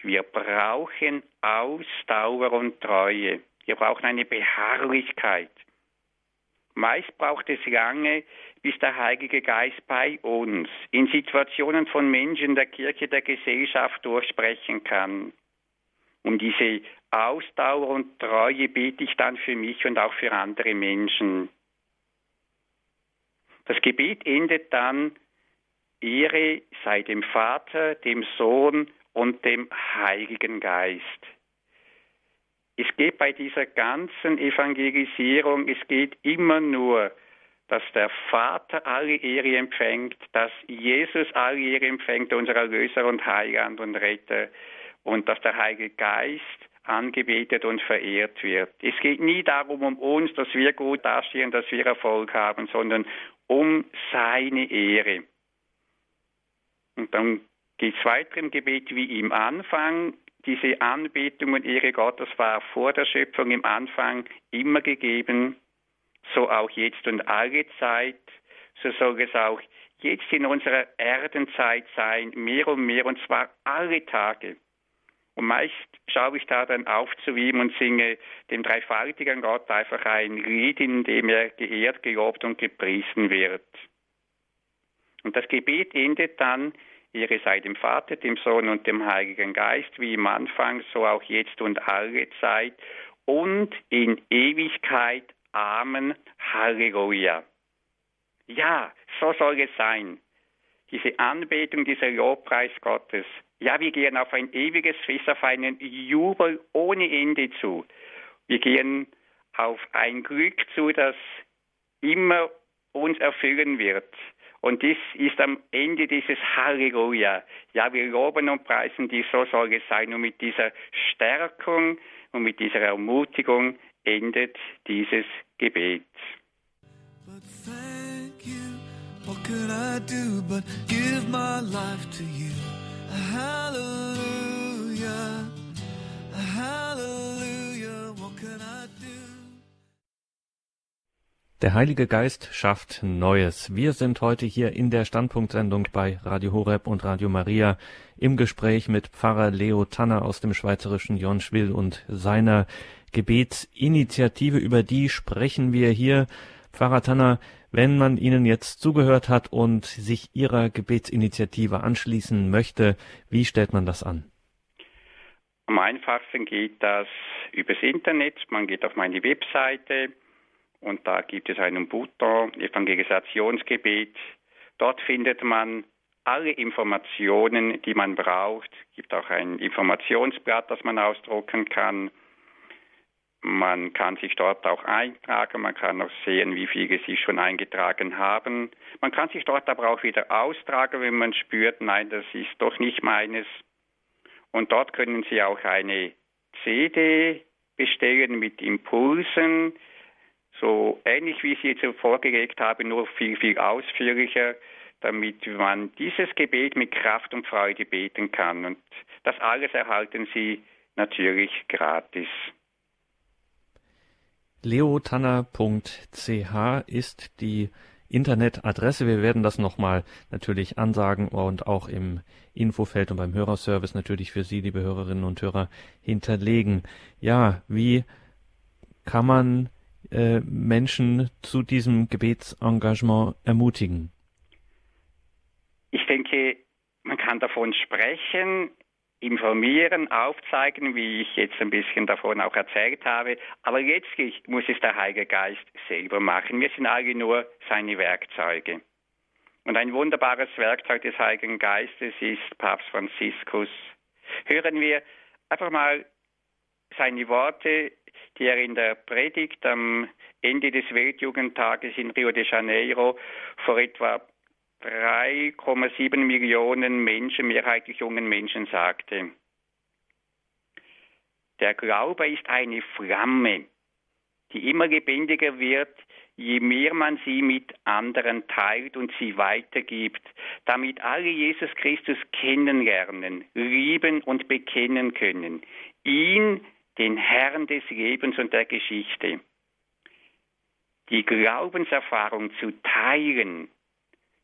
Wir brauchen Ausdauer und Treue. Wir brauchen eine Beharrlichkeit. Meist braucht es lange, bis der Heilige Geist bei uns in Situationen von Menschen der Kirche, der Gesellschaft durchsprechen kann. Um diese Ausdauer und Treue bete ich dann für mich und auch für andere Menschen. Das Gebet endet dann, Ehre sei dem Vater, dem Sohn und dem Heiligen Geist. Es geht bei dieser ganzen Evangelisierung, es geht immer nur, dass der Vater alle Ehre empfängt, dass Jesus alle Ehre empfängt, unser Erlöser und Heiland und Retter, und dass der Heilige Geist angebetet und verehrt wird. Es geht nie darum um uns, dass wir gut dastehen, dass wir Erfolg haben, sondern um seine Ehre. Und dann geht es weiter im Gebet wie im Anfang diese Anbetung und Ehre Gottes war vor der Schöpfung im Anfang immer gegeben, so auch jetzt und alle Zeit, so soll es auch jetzt in unserer Erdenzeit sein, mehr und mehr, und zwar alle Tage. Und meist schaue ich da dann auf zu ihm und singe dem dreifaltigen Gott einfach ein Lied, in dem er geehrt, gelobt und gepriesen wird. Und das Gebet endet dann Ehre sei dem Vater, dem Sohn und dem Heiligen Geist, wie im Anfang, so auch jetzt und alle Zeit und in Ewigkeit. Amen. Halleluja. Ja, so soll es sein. Diese Anbetung, dieser Lobpreis Gottes. Ja, wir gehen auf ein ewiges Fest, auf einen Jubel ohne Ende zu. Wir gehen auf ein Glück zu, das immer uns erfüllen wird. Und dies ist am Ende dieses Halleluja. Ja, wir loben und preisen dich, so soll es sein. Und mit dieser Stärkung und mit dieser Ermutigung endet dieses Gebet. Could I do but give my life to you? Hallelujah, hallelujah, what can I do? Der Heilige Geist schafft Neues. Wir sind heute hier in der Standpunktsendung bei Radio Horeb und Radio Maria im Gespräch mit Pfarrer Leo Tanner aus dem schweizerischen Jonschwil und seiner Gebetsinitiative. Über die sprechen wir hier. Pfarrer Tanner, wenn man Ihnen jetzt zugehört hat und sich Ihrer Gebetsinitiative anschließen möchte, wie stellt man das an? Am einfachsten geht das übers Internet. Man geht auf meine Webseite und da gibt es einen Button, Evangelisationsgebet. Dort findet man alle Informationen, die man braucht. Es gibt auch ein Informationsblatt, das man ausdrucken kann. Man kann sich dort auch eintragen, man kann auch sehen, wie viele sich schon eingetragen haben. Man kann sich dort aber auch wieder austragen, wenn man spürt, nein, das ist doch nicht meines. Und dort können Sie auch eine CD bestellen mit Impulsen, so ähnlich wie ich sie jetzt vorgelegt habe, nur viel, viel ausführlicher, damit man dieses Gebet mit Kraft und Freude beten kann. Und das alles erhalten Sie natürlich gratis. leotanner.ch ist die Internetadresse. Wir werden das nochmal natürlich ansagen und auch im Infofeld und beim Hörerservice natürlich für Sie, liebe Hörerinnen und Hörer, hinterlegen. Ja, wie kann man äh, Menschen zu diesem Gebetsengagement ermutigen? Ich denke, man kann davon sprechen, informieren, aufzeigen, wie ich jetzt ein bisschen davon auch erzählt habe. Aber letztlich muss es der Heilige Geist selber machen. Wir sind alle nur seine Werkzeuge. Und ein wunderbares Werkzeug des Heiligen Geistes ist Papst Franziskus. Hören wir einfach mal seine Worte die er in der Predigt am Ende des Weltjugendtages in Rio de Janeiro vor etwa 3,7 Millionen Menschen, mehrheitlich jungen Menschen, sagte. Der Glaube ist eine Flamme, die immer lebendiger wird, je mehr man sie mit anderen teilt und sie weitergibt, damit alle Jesus Christus kennenlernen, lieben und bekennen können. Ihn, den Herrn des Lebens und der Geschichte. Die Glaubenserfahrung zu teilen,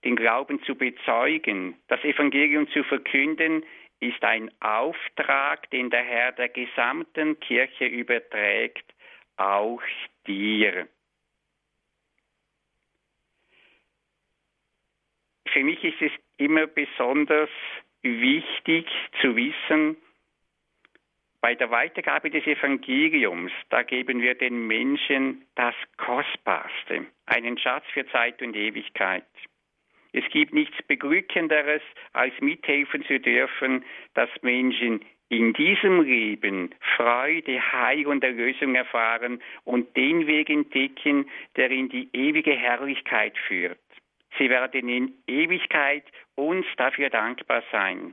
den Glauben zu bezeugen, das Evangelium zu verkünden, ist ein Auftrag, den der Herr der gesamten Kirche überträgt, auch dir. Für mich ist es immer besonders wichtig zu wissen, bei der Weitergabe des Evangeliums, da geben wir den Menschen das Kostbarste, einen Schatz für Zeit und Ewigkeit. Es gibt nichts Beglückenderes, als mithelfen zu dürfen, dass Menschen in diesem Leben Freude, Heil und Erlösung erfahren und den Weg entdecken, der in die ewige Herrlichkeit führt. Sie werden in Ewigkeit uns dafür dankbar sein.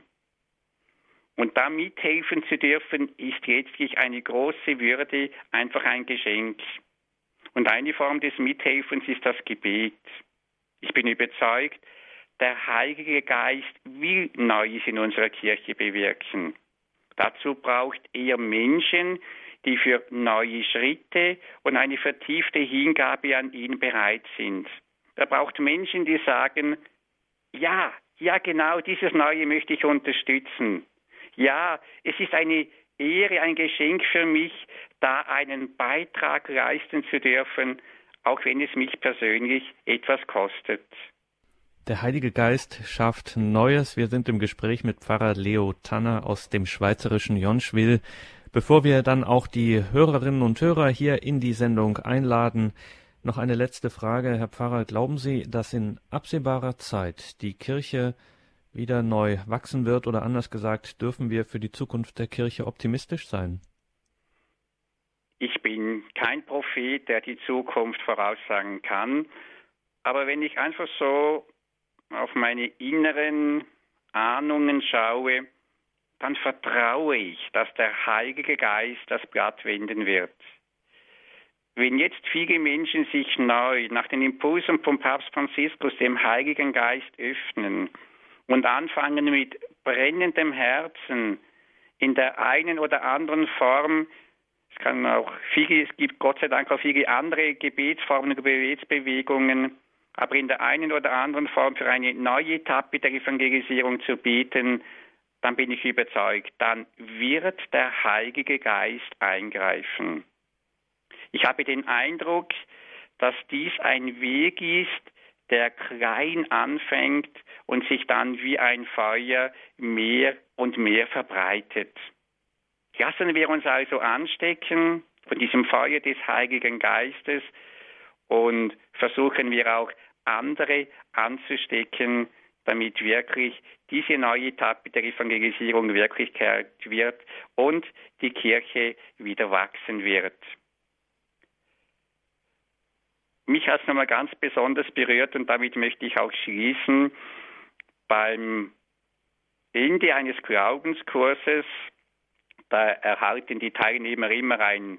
Und da mithelfen zu dürfen, ist letztlich eine große Würde, einfach ein Geschenk. Und eine Form des Mithelfens ist das Gebet. Ich bin überzeugt, der Heilige Geist will Neues in unserer Kirche bewirken. Dazu braucht er Menschen, die für neue Schritte und eine vertiefte Hingabe an ihn bereit sind. Er braucht Menschen, die sagen, ja, ja genau, dieses Neue möchte ich unterstützen. Ja, es ist eine Ehre, ein Geschenk für mich, da einen Beitrag leisten zu dürfen, auch wenn es mich persönlich etwas kostet. Der Heilige Geist schafft Neues. Wir sind im Gespräch mit Pfarrer Leo Tanner aus dem schweizerischen Jonschwil. Bevor wir dann auch die Hörerinnen und Hörer hier in die Sendung einladen, noch eine letzte Frage, Herr Pfarrer. Glauben Sie, dass in absehbarer Zeit die Kirche wieder neu wachsen wird oder anders gesagt, dürfen wir für die Zukunft der Kirche optimistisch sein? Ich bin kein Prophet, der die Zukunft voraussagen kann, aber wenn ich einfach so auf meine inneren Ahnungen schaue, dann vertraue ich, dass der Heilige Geist das Blatt wenden wird. Wenn jetzt viele Menschen sich neu nach den Impulsen von Papst Franziskus dem Heiligen Geist öffnen, und anfangen mit brennendem Herzen in der einen oder anderen Form, es kann auch viele, es gibt Gott sei Dank auch viele andere Gebetsformen und Gebetsbewegungen, aber in der einen oder anderen Form für eine neue Etappe der Evangelisierung zu beten, dann bin ich überzeugt, dann wird der Heilige Geist eingreifen. Ich habe den Eindruck, dass dies ein Weg ist, der klein anfängt und sich dann wie ein Feuer mehr und mehr verbreitet. Lassen wir uns also anstecken von diesem Feuer des Heiligen Geistes und versuchen wir auch andere anzustecken, damit wirklich diese neue Etappe der Evangelisierung Wirklichkeit wird und die Kirche wieder wachsen wird. Mich hat es nochmal ganz besonders berührt und damit möchte ich auch schließen. Beim Ende eines Glaubenskurses, da erhalten die Teilnehmer immer ein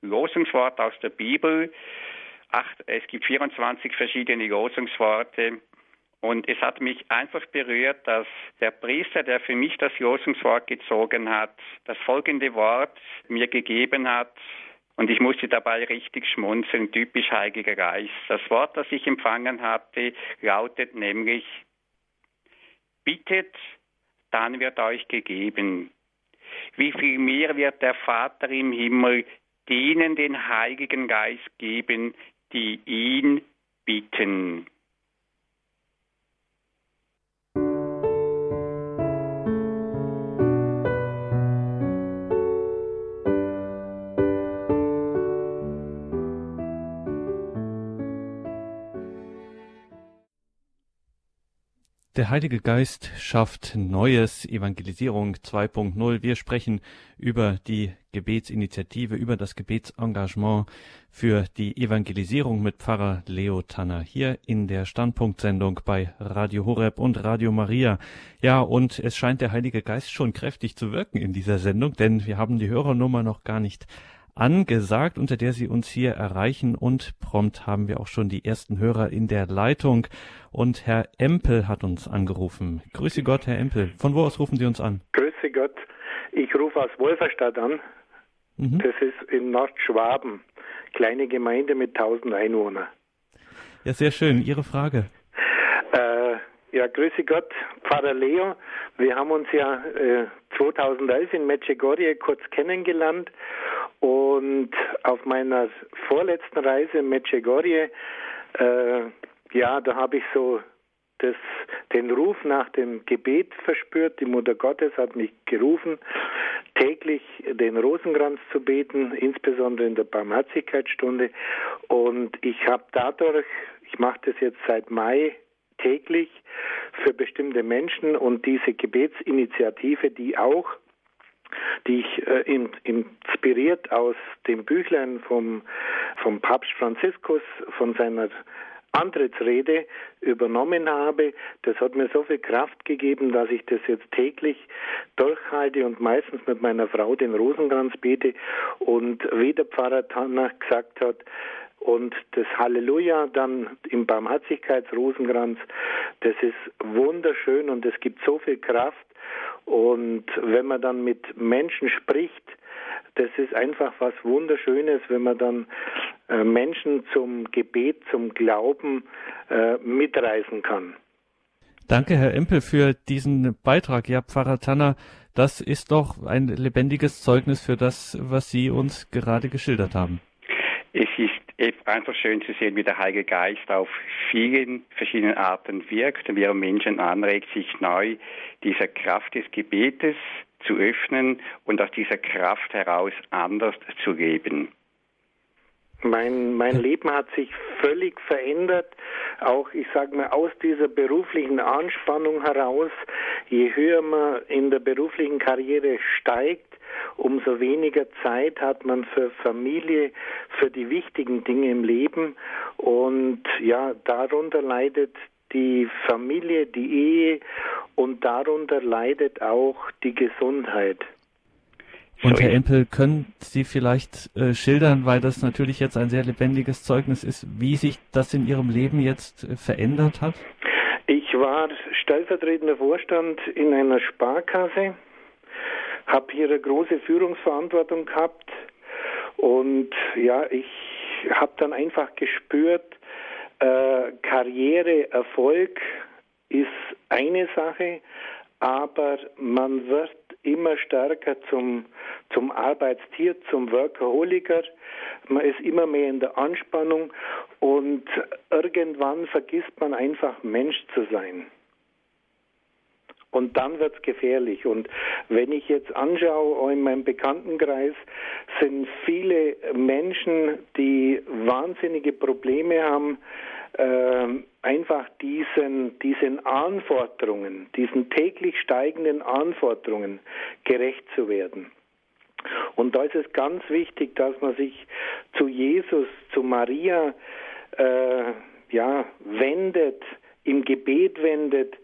Losungswort aus der Bibel. Acht, es gibt 24 verschiedene Losungsworte. Und es hat mich einfach berührt, dass der Priester, der für mich das Losungswort gezogen hat, das folgende Wort mir gegeben hat. Und ich musste dabei richtig schmunzeln, typisch Heiliger Geist. Das Wort, das ich empfangen hatte, lautet nämlich, bittet, dann wird euch gegeben. Wie viel mehr wird der Vater im Himmel denen den Heiligen Geist geben, die ihn bitten. Der Heilige Geist schafft Neues, Evangelisierung 2.0. Wir sprechen über die Gebetsinitiative, über das Gebetsengagement für die Evangelisierung mit Pfarrer Leo Tanner hier in der Standpunktsendung bei Radio Horeb und Radio Maria. Ja, und es scheint der Heilige Geist schon kräftig zu wirken in dieser Sendung, denn wir haben die Hörernummer noch gar nicht angesagt, unter der Sie uns hier erreichen. Und prompt haben wir auch schon die ersten Hörer in der Leitung. Und Herr Empel hat uns angerufen. Grüße Gott, Herr Empel. Von wo aus rufen Sie uns an? Grüße Gott. Ich rufe aus Wolferstadt an. Mhm. Das ist in Nordschwaben. Kleine Gemeinde mit 1000 Einwohnern. Ja, sehr schön. Ihre Frage. Ja, grüße Gott, Pfarrer Leo. Wir haben uns ja äh, 2011 in Medjugorje kurz kennengelernt und auf meiner vorletzten Reise in Medjugorje, äh, ja, da habe ich so das, den Ruf nach dem Gebet verspürt. Die Mutter Gottes hat mich gerufen, täglich den Rosenkranz zu beten, insbesondere in der Barmherzigkeitsstunde. Und ich habe dadurch, ich mache das jetzt seit Mai täglich für bestimmte Menschen und diese Gebetsinitiative, die auch die ich äh, inspiriert aus dem Büchlein vom, vom Papst Franziskus, von seiner Antrittsrede übernommen habe, das hat mir so viel Kraft gegeben, dass ich das jetzt täglich durchhalte und meistens mit meiner Frau den Rosenkranz bete. Und wie der Pfarrer Tanner gesagt hat, und das Halleluja dann im Barmherzigkeitsrosenkranz, das ist wunderschön und es gibt so viel Kraft. Und wenn man dann mit Menschen spricht, das ist einfach was Wunderschönes, wenn man dann äh, Menschen zum Gebet, zum Glauben äh, mitreißen kann. Danke, Herr Empel, für diesen Beitrag. Ja, Pfarrer Tanner, das ist doch ein lebendiges Zeugnis für das, was Sie uns gerade geschildert haben. Es ist einfach schön zu sehen, wie der Heilige Geist auf vielen verschiedenen Arten wirkt und wie er Menschen anregt, sich neu dieser Kraft des Gebetes zu öffnen und aus dieser Kraft heraus anders zu leben. Mein, mein Leben hat sich völlig verändert, auch ich sage mal aus dieser beruflichen Anspannung heraus. Je höher man in der beruflichen Karriere steigt, umso weniger Zeit hat man für Familie, für die wichtigen Dinge im Leben. Und ja, darunter leidet die Familie, die Ehe und darunter leidet auch die Gesundheit. Und Herr Empel, können Sie vielleicht äh, schildern, weil das natürlich jetzt ein sehr lebendiges Zeugnis ist, wie sich das in Ihrem Leben jetzt äh, verändert hat? Ich war stellvertretender Vorstand in einer Sparkasse habe hier eine große Führungsverantwortung gehabt und ja, ich habe dann einfach gespürt, äh, Karriere, Erfolg ist eine Sache, aber man wird immer stärker zum, zum Arbeitstier, zum Workaholiker. Man ist immer mehr in der Anspannung und irgendwann vergisst man einfach Mensch zu sein. Und dann wird es gefährlich. Und wenn ich jetzt anschaue, in meinem Bekanntenkreis sind viele Menschen, die wahnsinnige Probleme haben, einfach diesen, diesen Anforderungen, diesen täglich steigenden Anforderungen gerecht zu werden. Und da ist es ganz wichtig, dass man sich zu Jesus, zu Maria, äh, ja, wendet, im Gebet wendet,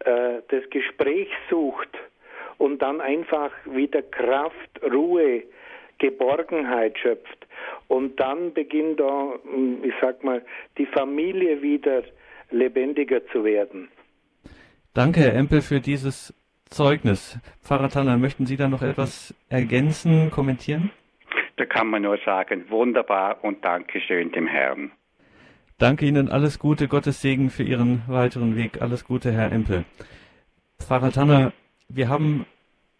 äh, das Gespräch sucht und dann einfach wieder Kraft, Ruhe, Geborgenheit schöpft. Und dann beginnt da, hm, ich sag mal, die Familie wieder lebendiger zu werden. Danke, Herr Empel, für dieses Zeugnis. Pfarrer Tanner, möchten Sie da noch etwas ergänzen, kommentieren? Da kann man nur sagen, wunderbar und Dankeschön dem Herrn. Danke Ihnen, alles Gute, Gottes Segen für Ihren weiteren Weg. Alles Gute, Herr Empel. Pfarrer Tanner, wir haben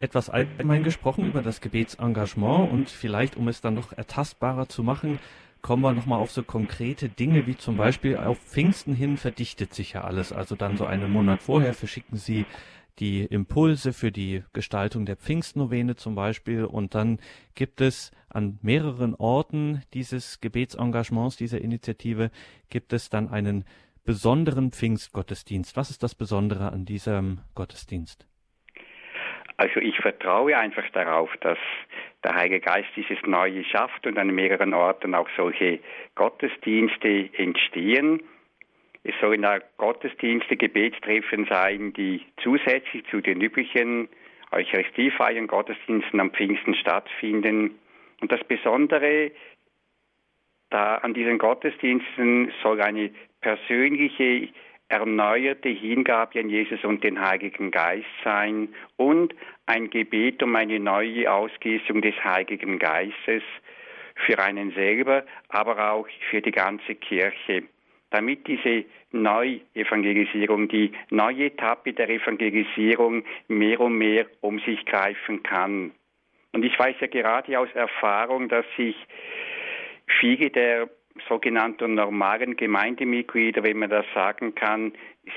etwas allgemein gesprochen über das Gebetsengagement und vielleicht, um es dann noch ertastbarer zu machen, kommen wir nochmal auf so konkrete Dinge, wie zum Beispiel auf Pfingsten hin verdichtet sich ja alles. Also dann so einen Monat vorher verschicken Sie die Impulse für die Gestaltung der Pfingstnovene zum Beispiel und dann gibt es an mehreren Orten dieses Gebetsengagements, dieser Initiative, gibt es dann einen besonderen Pfingstgottesdienst. Was ist das Besondere an diesem Gottesdienst? Also ich vertraue einfach darauf, dass der Heilige Geist dieses Neue schafft und an mehreren Orten auch solche Gottesdienste entstehen. Es sollen da Gottesdienste, Gebetstreffen sein, die zusätzlich zu den üblichen Eucharistiefeiern, Gottesdiensten am Pfingsten stattfinden. Und das Besondere da an diesen Gottesdiensten soll eine persönliche erneuerte Hingabe an Jesus und den Heiligen Geist sein und ein Gebet um eine neue Ausgießung des Heiligen Geistes für einen selber, aber auch für die ganze Kirche, damit diese Neuevangelisierung, die neue Etappe der Evangelisierung mehr und mehr um sich greifen kann. Und ich weiß ja gerade aus Erfahrung, dass sich viele der sogenannten normalen Gemeindemitglieder, wenn man das sagen kann,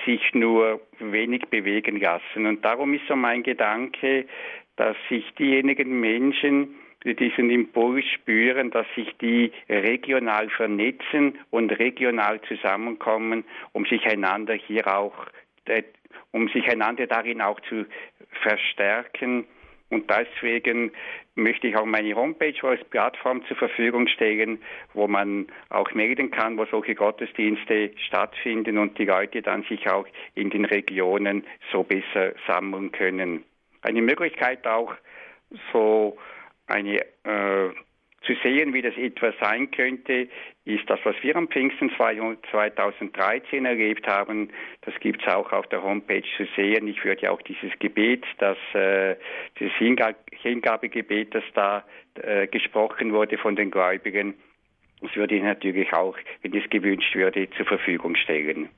sich nur wenig bewegen lassen. Und darum ist so mein Gedanke, dass sich diejenigen Menschen, die diesen Impuls spüren, dass sich die regional vernetzen und regional zusammenkommen, um sich einander hier auch, äh, um sich einander darin auch zu verstärken und deswegen möchte ich auch meine Homepage als Plattform zur Verfügung stellen, wo man auch melden kann, wo solche Gottesdienste stattfinden und die Leute dann sich auch in den Regionen so besser sammeln können. Eine Möglichkeit auch so eine äh, zu sehen, wie das etwa sein könnte, ist das, was wir am Pfingsten 2013 erlebt haben. Das gibt es auch auf der Homepage zu sehen. Ich würde ja auch dieses Gebet, das, äh, dieses Hingabegebet, das da äh, gesprochen wurde von den Gläubigen, das würde ich natürlich auch, wenn es gewünscht würde, zur Verfügung stellen.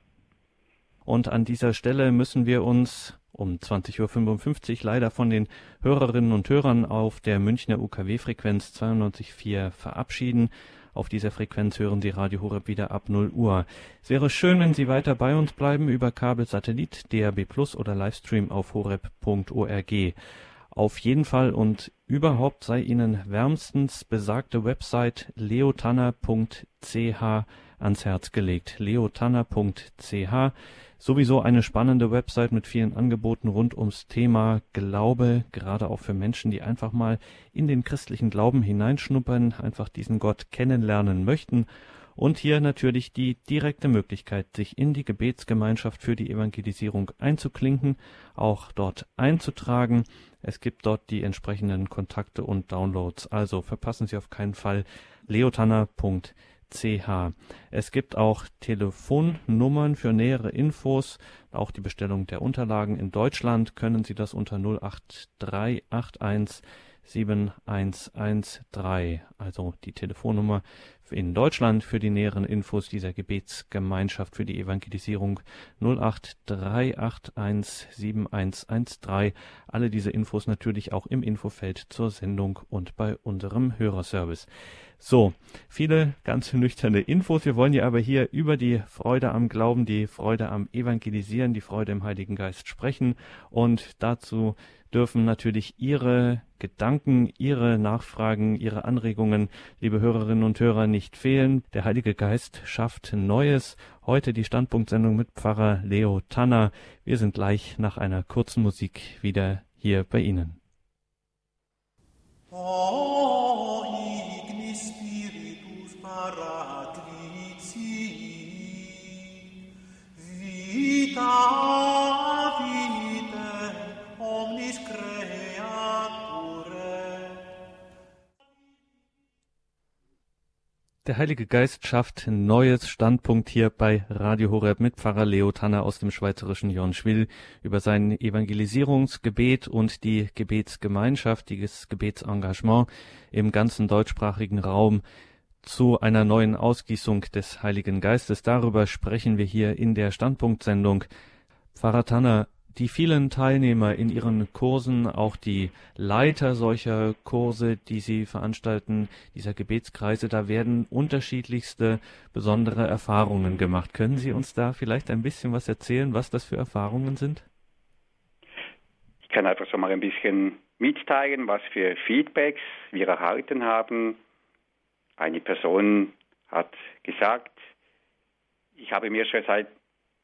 Und an dieser Stelle müssen wir uns um 20.55 Uhr leider von den Hörerinnen und Hörern auf der Münchner UKW-Frequenz 92.4 verabschieden. Auf dieser Frequenz hören Sie Radio Horeb wieder ab 0 Uhr. Es wäre schön, wenn Sie weiter bei uns bleiben über Kabel, Satellit, DAB Plus oder Livestream auf horeb.org. Auf jeden Fall und überhaupt sei Ihnen wärmstens besagte Website leotanner.ch ans Herz gelegt. leotanner.ch Sowieso eine spannende Website mit vielen Angeboten rund ums Thema Glaube, gerade auch für Menschen, die einfach mal in den christlichen Glauben hineinschnuppern, einfach diesen Gott kennenlernen möchten. Und hier natürlich die direkte Möglichkeit, sich in die Gebetsgemeinschaft für die Evangelisierung einzuklinken, auch dort einzutragen. Es gibt dort die entsprechenden Kontakte und Downloads. Also verpassen Sie auf keinen Fall leotanner.de ch. Es gibt auch Telefonnummern für nähere Infos, auch die Bestellung der Unterlagen in Deutschland können Sie das unter 08381 7113, also die Telefonnummer in Deutschland für die näheren Infos dieser Gebetsgemeinschaft für die Evangelisierung 083817113. Alle diese Infos natürlich auch im Infofeld zur Sendung und bei unserem Hörerservice. So, viele ganz nüchterne Infos. Wir wollen ja aber hier über die Freude am Glauben, die Freude am Evangelisieren, die Freude im Heiligen Geist sprechen und dazu dürfen natürlich Ihre Gedanken, Ihre Nachfragen, Ihre Anregungen, liebe Hörerinnen und Hörer, nicht fehlen. Der Heilige Geist schafft Neues. Heute die Standpunktsendung mit Pfarrer Leo Tanner. Wir sind gleich nach einer kurzen Musik wieder hier bei Ihnen. Oh, vita Der Heilige Geist schafft ein neues Standpunkt hier bei Radio Horeb mit Pfarrer Leo Tanner aus dem schweizerischen Jonschwil über sein Evangelisierungsgebet und die Gebetsgemeinschaft, dieses Gebetsengagement im ganzen deutschsprachigen Raum zu einer neuen Ausgießung des Heiligen Geistes. Darüber sprechen wir hier in der Standpunktsendung. Pfarrer Tanner, die vielen Teilnehmer in ihren Kursen, auch die Leiter solcher Kurse, die sie veranstalten, dieser Gebetskreise, da werden unterschiedlichste besondere Erfahrungen gemacht. Können Sie uns da vielleicht ein bisschen was erzählen, was das für Erfahrungen sind? Ich kann einfach so mal ein bisschen mitteilen, was für Feedbacks wir erhalten haben. Eine Person hat gesagt, ich habe mir schon seit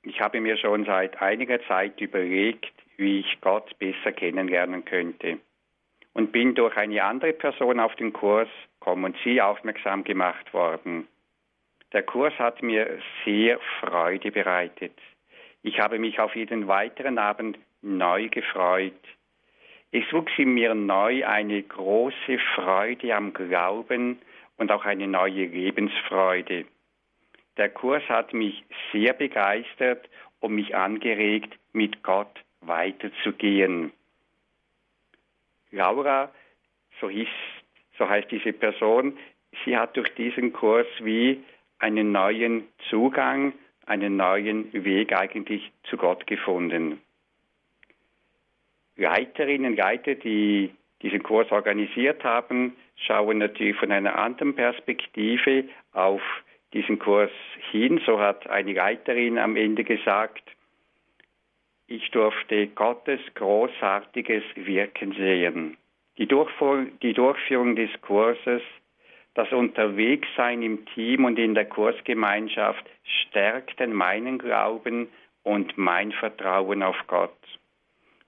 ich habe mir schon seit einiger Zeit überlegt, wie ich Gott besser kennenlernen könnte und bin durch eine andere Person auf den Kurs Komm und Sie aufmerksam gemacht worden. Der Kurs hat mir sehr Freude bereitet. Ich habe mich auf jeden weiteren Abend neu gefreut. Es wuchs in mir neu eine große Freude am Glauben und auch eine neue Lebensfreude. Der Kurs hat mich sehr begeistert und mich angeregt, mit Gott weiterzugehen. Laura, so, hieß, so heißt diese Person, sie hat durch diesen Kurs wie einen neuen Zugang, einen neuen Weg eigentlich zu Gott gefunden. Leiterinnen, Leiter, die diesen Kurs organisiert haben, schauen natürlich von einer anderen Perspektive auf diesen Kurs hin. So hat eine Leiterin am Ende gesagt, ich durfte Gottes großartiges Wirken sehen. Die, Durchführung, die Durchführung des Kurses, das Unterwegssein im Team und in der Kursgemeinschaft stärkten meinen Glauben und mein Vertrauen auf Gott.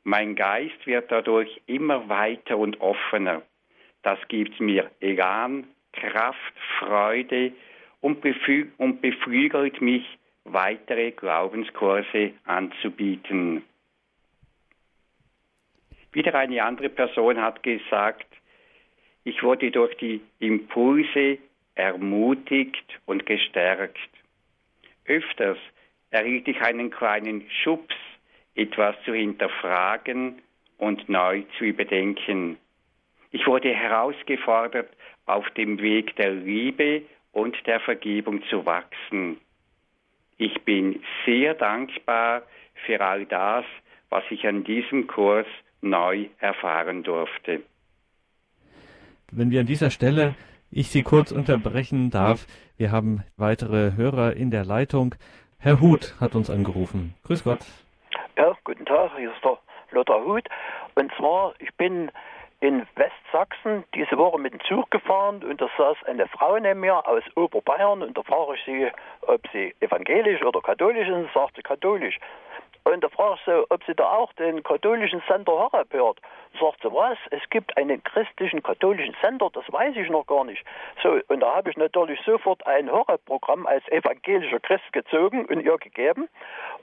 Mein Geist wird dadurch immer weiter und offener. Das gibt mir Elan, Kraft, Freude und, befü und beflügelt mich, weitere Glaubenskurse anzubieten. Wieder eine andere Person hat gesagt, ich wurde durch die Impulse ermutigt und gestärkt. Öfters erhielt ich einen kleinen Schubs, etwas zu hinterfragen und neu zu überdenken. Ich wurde herausgefordert, auf dem Weg der Liebe und der Vergebung zu wachsen. Ich bin sehr dankbar für all das, was ich an diesem Kurs neu erfahren durfte. Wenn wir an dieser Stelle ich Sie kurz unterbrechen darf, wir haben weitere Hörer in der Leitung. Herr Huth hat uns angerufen. Grüß Gott. Ja, guten Tag, hier ist der Lothar Huth. Und zwar, ich bin in Westsachsen diese Woche mit dem Zug gefahren und da saß eine Frau neben mir aus Oberbayern und da frage ich sie, ob sie evangelisch oder katholisch ist und sie katholisch. Und da frage ich sie, ob sie da auch den katholischen Sender Horeb hört. Sagt sie, was? Es gibt einen christlichen katholischen Sender, das weiß ich noch gar nicht. So, und da habe ich natürlich sofort ein Horeb-Programm als evangelischer Christ gezogen und ihr gegeben.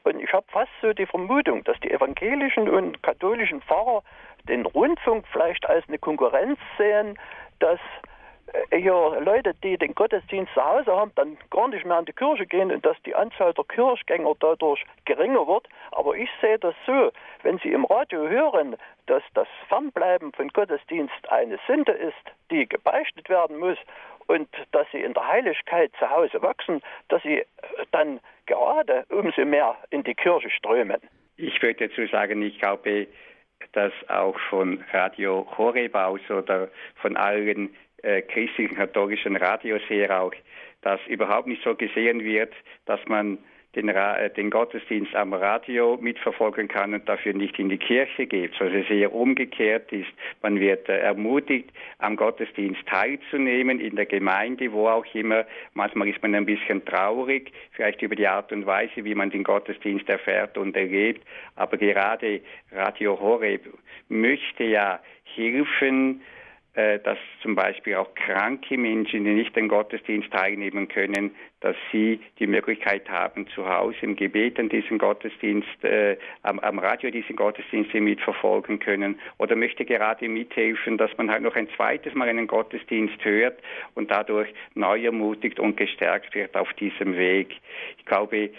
Und ich habe fast so die Vermutung, dass die evangelischen und katholischen Pfarrer den Rundfunk vielleicht als eine Konkurrenz sehen, dass äh, hier Leute, die den Gottesdienst zu Hause haben, dann gar nicht mehr an die Kirche gehen und dass die Anzahl der Kirchgänger dadurch geringer wird. Aber ich sehe das so, wenn Sie im Radio hören, dass das Fernbleiben von Gottesdienst eine Sünde ist, die gebeichtet werden muss und dass Sie in der Heiligkeit zu Hause wachsen, dass Sie äh, dann gerade umso mehr in die Kirche strömen. Ich würde dazu sagen, ich glaube, dass auch von Radio Horeb aus oder von allen äh, christlichen katholischen Radios her auch, dass überhaupt nicht so gesehen wird, dass man den, äh, den, Gottesdienst am Radio mitverfolgen kann und dafür nicht in die Kirche geht. Also es eher umgekehrt ist, man wird äh, ermutigt, am Gottesdienst teilzunehmen, in der Gemeinde, wo auch immer. Manchmal ist man ein bisschen traurig, vielleicht über die Art und Weise, wie man den Gottesdienst erfährt und erlebt. Aber gerade Radio Horeb möchte ja helfen, äh, dass zum Beispiel auch kranke Menschen, die nicht an Gottesdienst teilnehmen können, dass sie die Möglichkeit haben, zu Hause im Gebet an diesen Gottesdienst, äh, am, am, Radio diesen Gottesdienst mitverfolgen können oder möchte gerade mithelfen, dass man halt noch ein zweites Mal einen Gottesdienst hört und dadurch neu ermutigt und gestärkt wird auf diesem Weg. Ich glaube, äh,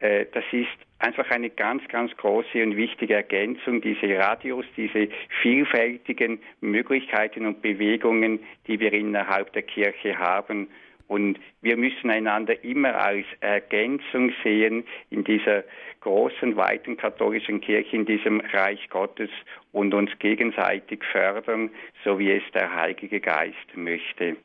das ist einfach eine ganz, ganz große und wichtige Ergänzung, diese Radios, diese vielfältigen Möglichkeiten und Bewegungen, die wir innerhalb der Kirche haben. Und wir müssen einander immer als Ergänzung sehen in dieser großen, weiten katholischen Kirche, in diesem Reich Gottes und uns gegenseitig fördern, so wie es der Heilige Geist möchte.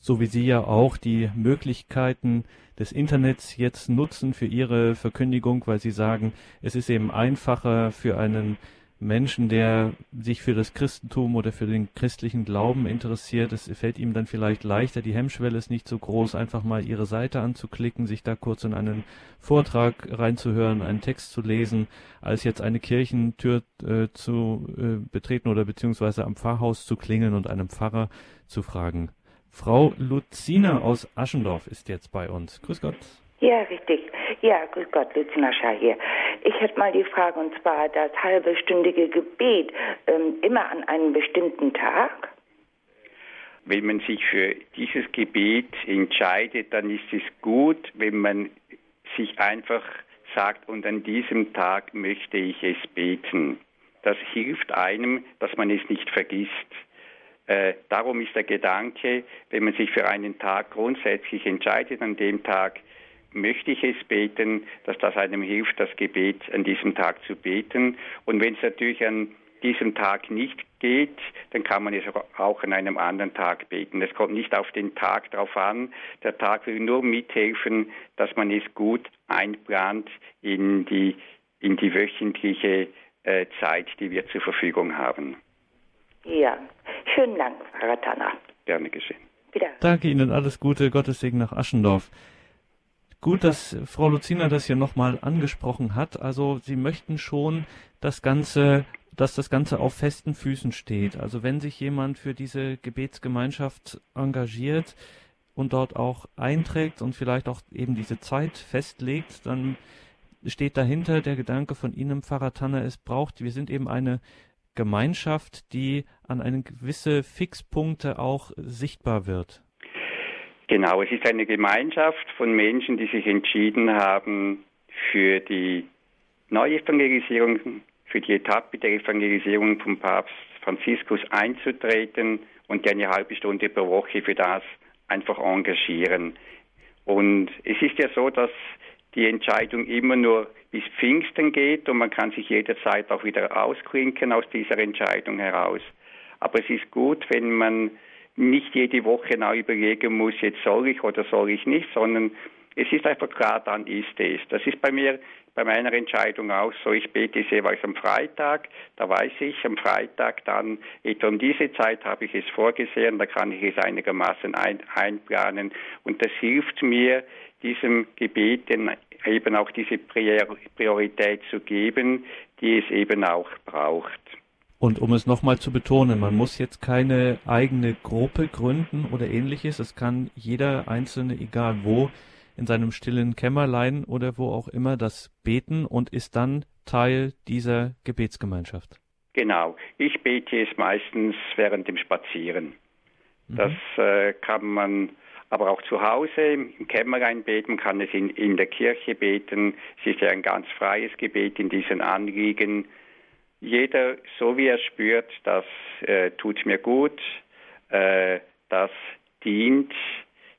So wie Sie ja auch die Möglichkeiten des Internets jetzt nutzen für ihre Verkündigung, weil sie sagen, es ist eben einfacher für einen Menschen, der sich für das Christentum oder für den christlichen Glauben interessiert, es fällt ihm dann vielleicht leichter, die Hemmschwelle ist nicht so groß, einfach mal ihre Seite anzuklicken, sich da kurz in einen Vortrag reinzuhören, einen Text zu lesen, als jetzt eine Kirchentür äh, zu äh, betreten oder beziehungsweise am Pfarrhaus zu klingeln und einem Pfarrer zu fragen, Frau Luzina aus Aschendorf ist jetzt bei uns. Grüß Gott. Ja, richtig. Ja, grüß Gott, Luzina Schar hier. Ich hätte mal die Frage, und zwar das halbestündige Gebet ähm, immer an einem bestimmten Tag? Wenn man sich für dieses Gebet entscheidet, dann ist es gut, wenn man sich einfach sagt, und an diesem Tag möchte ich es beten. Das hilft einem, dass man es nicht vergisst. Äh, darum ist der Gedanke, wenn man sich für einen Tag grundsätzlich entscheidet, an dem Tag möchte ich es beten, dass das einem hilft, das Gebet an diesem Tag zu beten. Und wenn es natürlich an diesem Tag nicht geht, dann kann man es auch an einem anderen Tag beten. Es kommt nicht auf den Tag drauf an. Der Tag will nur mithelfen, dass man es gut einplant in die, in die wöchentliche äh, Zeit, die wir zur Verfügung haben. Ja, schönen Dank, Frau Ratana. Gerne geschehen. Wieder. Danke Ihnen, alles Gute, Gottes Segen nach Aschendorf. Gut, dass Frau Luzina das hier nochmal angesprochen hat. Also Sie möchten schon das Ganze, dass das Ganze auf festen Füßen steht. Also wenn sich jemand für diese Gebetsgemeinschaft engagiert und dort auch einträgt und vielleicht auch eben diese Zeit festlegt, dann steht dahinter der Gedanke von Ihnen, Pfarrer Tanner, es braucht, wir sind eben eine Gemeinschaft, die an eine gewisse Fixpunkte auch sichtbar wird. Genau, es ist eine Gemeinschaft von Menschen, die sich entschieden haben, für die Neuevangelisierung, für die Etappe der Evangelisierung vom Papst Franziskus einzutreten und die eine halbe Stunde pro Woche für das einfach engagieren. Und es ist ja so, dass die Entscheidung immer nur bis Pfingsten geht und man kann sich jederzeit auch wieder ausklinken aus dieser Entscheidung heraus. Aber es ist gut, wenn man nicht jede Woche neu überlegen muss, jetzt soll ich oder soll ich nicht, sondern es ist einfach klar, dann ist es. Das ist bei mir, bei meiner Entscheidung auch so. Ich bete jeweils am Freitag, da weiß ich, am Freitag dann, etwa um diese Zeit habe ich es vorgesehen, da kann ich es einigermaßen ein, einplanen und das hilft mir, diesem Gebet eben auch diese Priorität zu geben, die es eben auch braucht. Und um es nochmal zu betonen, man muss jetzt keine eigene Gruppe gründen oder ähnliches. Es kann jeder Einzelne, egal wo, in seinem stillen Kämmerlein oder wo auch immer das beten und ist dann Teil dieser Gebetsgemeinschaft. Genau. Ich bete es meistens während dem Spazieren. Das mhm. äh, kann man aber auch zu Hause im Kämmerlein beten, kann es in, in der Kirche beten. Es ist ja ein ganz freies Gebet in diesen Anliegen. Jeder, so wie er spürt, das äh, tut mir gut, äh, das dient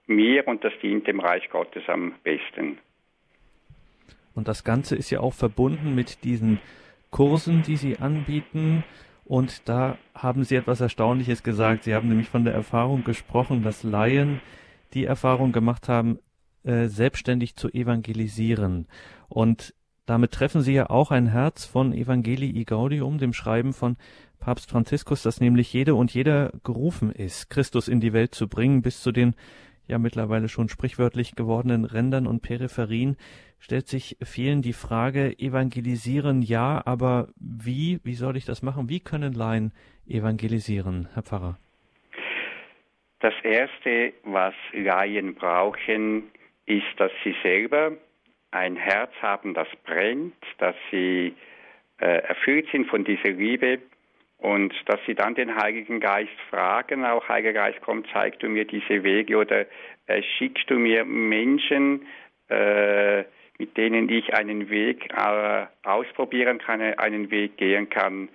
mir und das dient dem Reich Gottes am besten. Und das Ganze ist ja auch verbunden mit diesen Kursen, die Sie anbieten. Und da haben Sie etwas Erstaunliches gesagt. Sie haben nämlich von der Erfahrung gesprochen, dass Laien die Erfahrung gemacht haben, äh, selbstständig zu evangelisieren. Und damit treffen Sie ja auch ein Herz von Evangelii Gaudium, dem Schreiben von Papst Franziskus, dass nämlich jede und jeder gerufen ist, Christus in die Welt zu bringen, bis zu den ja mittlerweile schon sprichwörtlich gewordenen Rändern und Peripherien, stellt sich vielen die Frage, evangelisieren ja, aber wie, wie soll ich das machen? Wie können Laien evangelisieren, Herr Pfarrer? Das Erste, was Laien brauchen, ist, dass sie selber ein Herz haben, das brennt, dass sie äh, erfüllt sind von dieser Liebe und dass sie dann den Heiligen Geist fragen, auch Heiliger Geist, komm, zeig du mir diese Wege oder äh, schickst du mir Menschen, äh, mit denen ich einen Weg äh, ausprobieren kann, einen Weg gehen kann.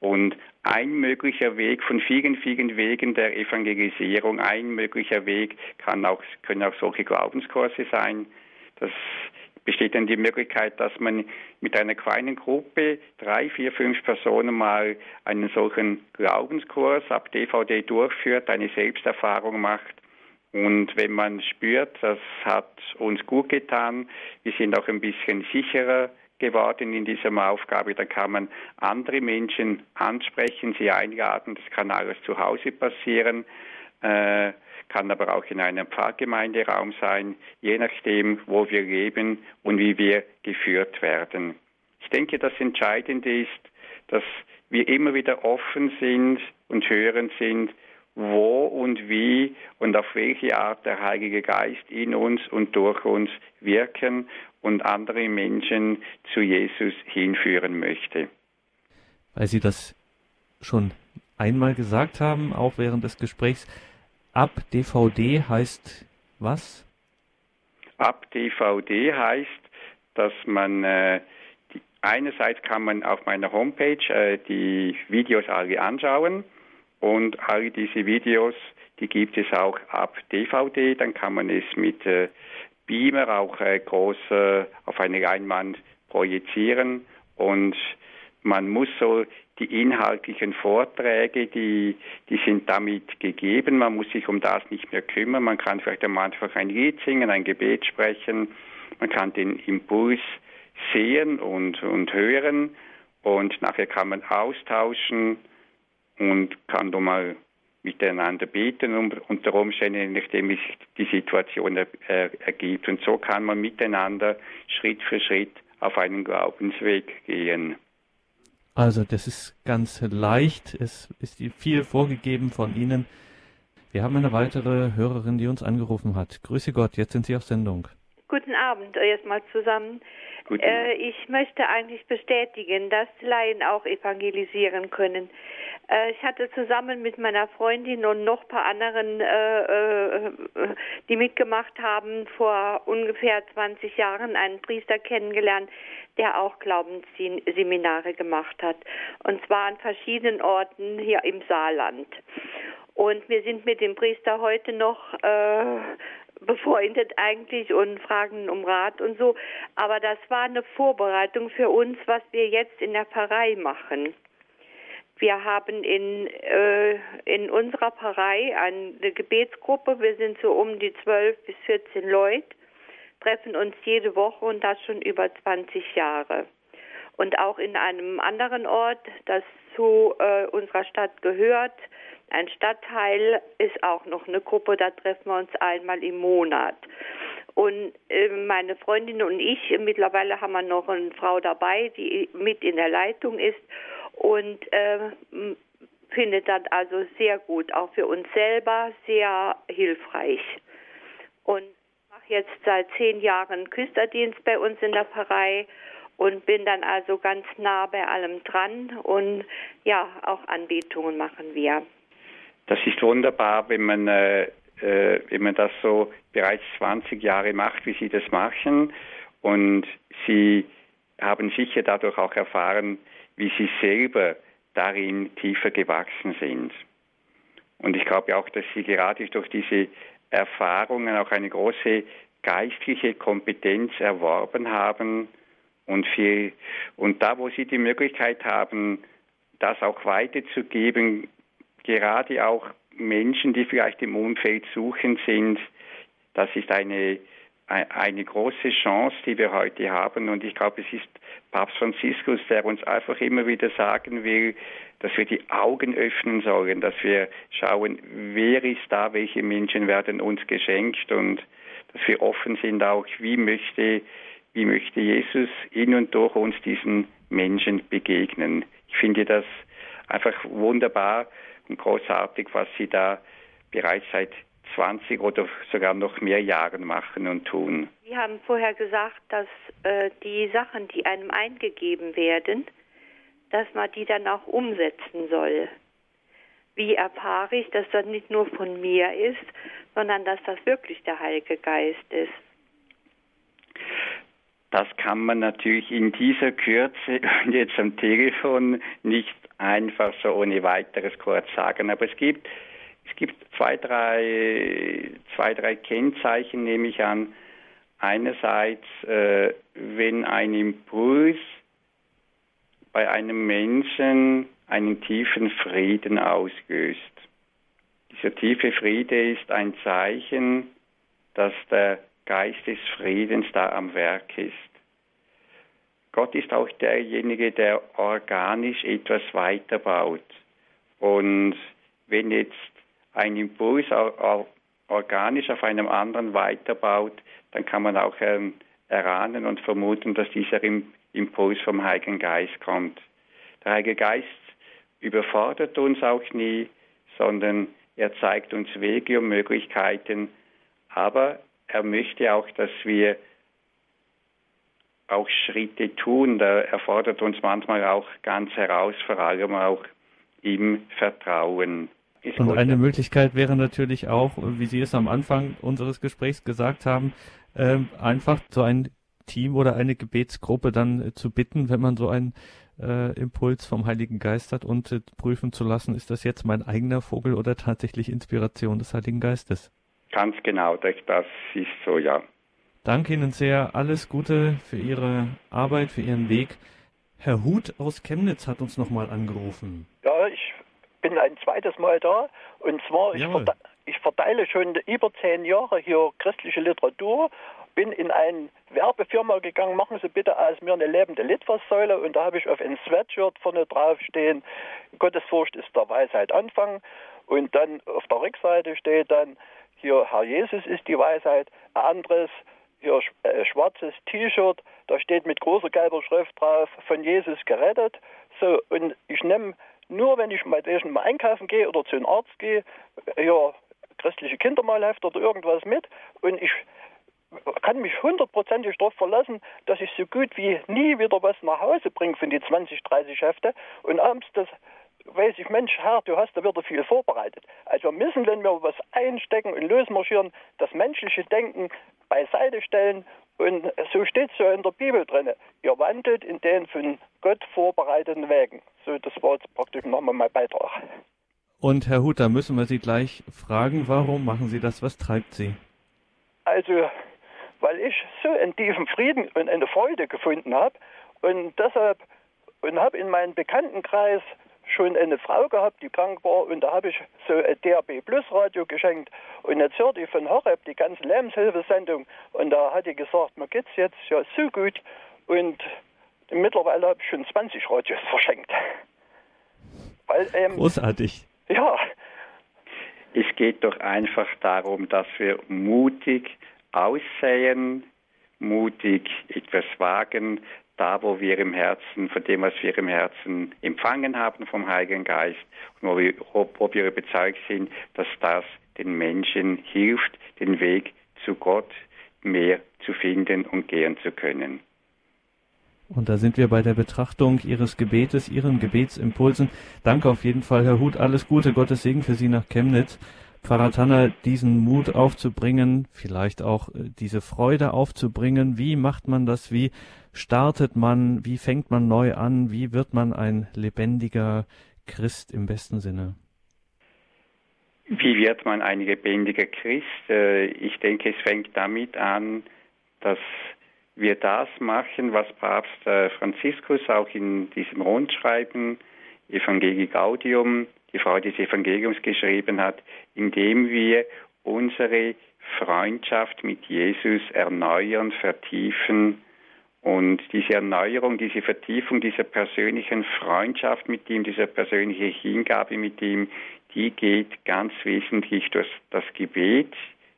Und ein möglicher Weg von vielen, vielen Wegen der Evangelisierung, ein möglicher Weg kann auch, können auch solche Glaubenskurse sein. Das besteht dann die Möglichkeit, dass man mit einer kleinen Gruppe, drei, vier, fünf Personen mal einen solchen Glaubenskurs ab DVD durchführt, eine Selbsterfahrung macht. Und wenn man spürt, das hat uns gut getan, wir sind auch ein bisschen sicherer geworden in dieser Aufgabe, dann kann man andere Menschen ansprechen, sie einladen, das kann alles zu Hause passieren. Äh, kann aber auch in einem Pfarrgemeinderaum sein, je nachdem, wo wir leben und wie wir geführt werden. Ich denke, das Entscheidende ist, dass wir immer wieder offen sind und hören sind, wo und wie und auf welche Art der Heilige Geist in uns und durch uns wirken und andere Menschen zu Jesus hinführen möchte. Weil Sie das schon einmal gesagt haben, auch während des Gesprächs, Ab DVD heißt was? Ab DVD heißt, dass man äh, die, einerseits kann man auf meiner Homepage äh, die Videos alle anschauen und all diese Videos, die gibt es auch ab DVD, dann kann man es mit äh, Beamer auch äh, groß äh, auf eine Leinwand projizieren und man muss so die inhaltlichen Vorträge, die, die sind damit gegeben. Man muss sich um das nicht mehr kümmern. Man kann vielleicht am Anfang ein Lied singen, ein Gebet sprechen. Man kann den Impuls sehen und, und hören. Und nachher kann man austauschen und kann doch mal miteinander beten und unter Umständen, nachdem sich die Situation er, er, ergibt. Und so kann man miteinander Schritt für Schritt auf einen Glaubensweg gehen. Also das ist ganz leicht. Es ist viel vorgegeben von Ihnen. Wir haben eine weitere Hörerin, die uns angerufen hat. Grüße Gott, jetzt sind Sie auf Sendung. Guten Abend erstmal zusammen. Äh, ich möchte eigentlich bestätigen, dass Laien auch evangelisieren können. Äh, ich hatte zusammen mit meiner Freundin und noch ein paar anderen, äh, äh, die mitgemacht haben, vor ungefähr 20 Jahren einen Priester kennengelernt, der auch Glaubensseminare gemacht hat. Und zwar an verschiedenen Orten hier im Saarland. Und wir sind mit dem Priester heute noch befreundet eigentlich und fragen um Rat und so. Aber das war eine Vorbereitung für uns, was wir jetzt in der Pfarrei machen. Wir haben in, äh, in unserer Pfarrei eine Gebetsgruppe. Wir sind so um die 12 bis 14 Leute, treffen uns jede Woche und das schon über 20 Jahre. Und auch in einem anderen Ort, das zu äh, unserer Stadt gehört, ein Stadtteil, ist auch noch eine Gruppe, da treffen wir uns einmal im Monat. Und äh, meine Freundin und ich, mittlerweile haben wir noch eine Frau dabei, die mit in der Leitung ist und äh, findet das also sehr gut, auch für uns selber sehr hilfreich. Und mache jetzt seit zehn Jahren Küsterdienst bei uns in der Pfarrei und bin dann also ganz nah bei allem dran und ja, auch Anbetungen machen wir. Das ist wunderbar, wenn man, äh, äh wenn man das so bereits 20 Jahre macht, wie Sie das machen. Und Sie haben sicher dadurch auch erfahren, wie sie selber darin tiefer gewachsen sind. Und ich glaube auch, dass sie gerade durch diese Erfahrungen auch eine große geistliche Kompetenz erworben haben und viel, und da, wo sie die Möglichkeit haben, das auch weiterzugeben, gerade auch Menschen, die vielleicht im Umfeld suchen sind, das ist eine eine große Chance, die wir heute haben. Und ich glaube, es ist Papst Franziskus, der uns einfach immer wieder sagen will, dass wir die Augen öffnen sollen, dass wir schauen, wer ist da, welche Menschen werden uns geschenkt und dass wir offen sind auch, wie möchte, wie möchte Jesus in und durch uns diesen Menschen begegnen. Ich finde das einfach wunderbar und großartig, was Sie da bereits seit 20 oder sogar noch mehr Jahren machen und tun. Sie haben vorher gesagt, dass äh, die Sachen, die einem eingegeben werden, dass man die dann auch umsetzen soll. Wie erfahre ich, dass das nicht nur von mir ist, sondern dass das wirklich der Heilige Geist ist? Das kann man natürlich in dieser Kürze und jetzt am Telefon nicht einfach so ohne weiteres kurz sagen. Aber es gibt, es gibt zwei, drei, zwei, drei Kennzeichen, nehme ich an. Einerseits, äh, wenn ein Impuls bei einem Menschen einen tiefen Frieden auslöst. Dieser tiefe Friede ist ein Zeichen, dass der Geist des Friedens da am Werk ist. Gott ist auch derjenige, der organisch etwas weiterbaut. Und wenn jetzt ein Impuls organisch auf einem anderen weiterbaut, dann kann man auch ähm, erahnen und vermuten, dass dieser Impuls vom Heiligen Geist kommt. Der Heilige Geist überfordert uns auch nie, sondern er zeigt uns Wege und Möglichkeiten, aber er möchte auch, dass wir auch Schritte tun. Da erfordert uns manchmal auch ganz heraus, vor allem auch im Vertrauen. Ist Und eine Möglichkeit wäre natürlich auch, wie Sie es am Anfang unseres Gesprächs gesagt haben, äh, einfach so ein Team oder eine Gebetsgruppe dann äh, zu bitten, wenn man so einen äh, Impuls vom Heiligen Geist hat und äh, prüfen zu lassen, ist das jetzt mein eigener Vogel oder tatsächlich Inspiration des Heiligen Geistes? Ganz genau, das ist so, ja. Danke Ihnen sehr. Alles Gute für Ihre Arbeit, für Ihren Weg. Herr Huth aus Chemnitz hat uns nochmal angerufen. Ja, ich bin ein zweites Mal da. Und zwar, ich, verde ich verteile schon über zehn Jahre hier christliche Literatur bin in eine Werbefirma gegangen, machen Sie bitte aus mir eine lebende Litfaßsäule und da habe ich auf ein Sweatshirt vorne drauf stehen, Gottesfurcht ist der Weisheit Anfang und dann auf der Rückseite steht dann hier Herr Jesus ist die Weisheit, ein anderes hier äh, schwarzes T-Shirt, da steht mit großer gelber Schrift drauf, von Jesus gerettet. So, und ich nehme nur, wenn ich mal, mal einkaufen gehe oder zu einem Arzt gehe, hier christliche Kindermalhefte oder irgendwas mit und ich kann mich hundertprozentig darauf verlassen, dass ich so gut wie nie wieder was nach Hause bringe von die 20, 30 Hefte und abends das weiß ich, Mensch, Herr, du hast da wieder viel vorbereitet. Also wir müssen, wenn wir was einstecken und losmarschieren, das menschliche Denken beiseite stellen. Und so steht es ja in der Bibel drin. Ihr wandelt in den von Gott vorbereiteten Wegen. So, das war jetzt praktisch nochmal mein Beitrag. Und Herr Huth, da müssen wir Sie gleich fragen, warum machen Sie das? Was treibt Sie? Also, weil ich so einen tiefen Frieden und eine Freude gefunden habe und deshalb und habe in meinem Bekanntenkreis schon eine Frau gehabt, die krank war und da habe ich so ein DRB Plus Radio geschenkt und jetzt hörte ich von Horeb die ganze Lebenshilfesendung und da hat die gesagt, mir geht's jetzt ja so gut und mittlerweile habe ich schon 20 Radios verschenkt. Weil, ähm, Großartig. Ja. Es geht doch einfach darum, dass wir mutig aussehen, mutig etwas wagen, da, wo wir im Herzen, von dem, was wir im Herzen empfangen haben vom Heiligen Geist, und wo wir, wo wir überzeugt sind, dass das den Menschen hilft, den Weg zu Gott mehr zu finden und gehen zu können. Und da sind wir bei der Betrachtung Ihres Gebetes, Ihren Gebetsimpulsen. Danke auf jeden Fall, Herr Huth. Alles Gute, Gottes Segen für Sie nach Chemnitz. Pfarrer Tanner, diesen Mut aufzubringen, vielleicht auch äh, diese Freude aufzubringen. Wie macht man das? Wie startet man? Wie fängt man neu an? Wie wird man ein lebendiger Christ im besten Sinne? Wie wird man ein lebendiger Christ? Äh, ich denke, es fängt damit an, dass wir das machen, was Papst äh, Franziskus auch in diesem Rundschreiben Evangelii Gaudium die Frau des Evangeliums geschrieben hat, indem wir unsere Freundschaft mit Jesus erneuern, vertiefen und diese Erneuerung, diese Vertiefung dieser persönlichen Freundschaft mit ihm, dieser persönliche Hingabe mit ihm, die geht ganz wesentlich durch das Gebet,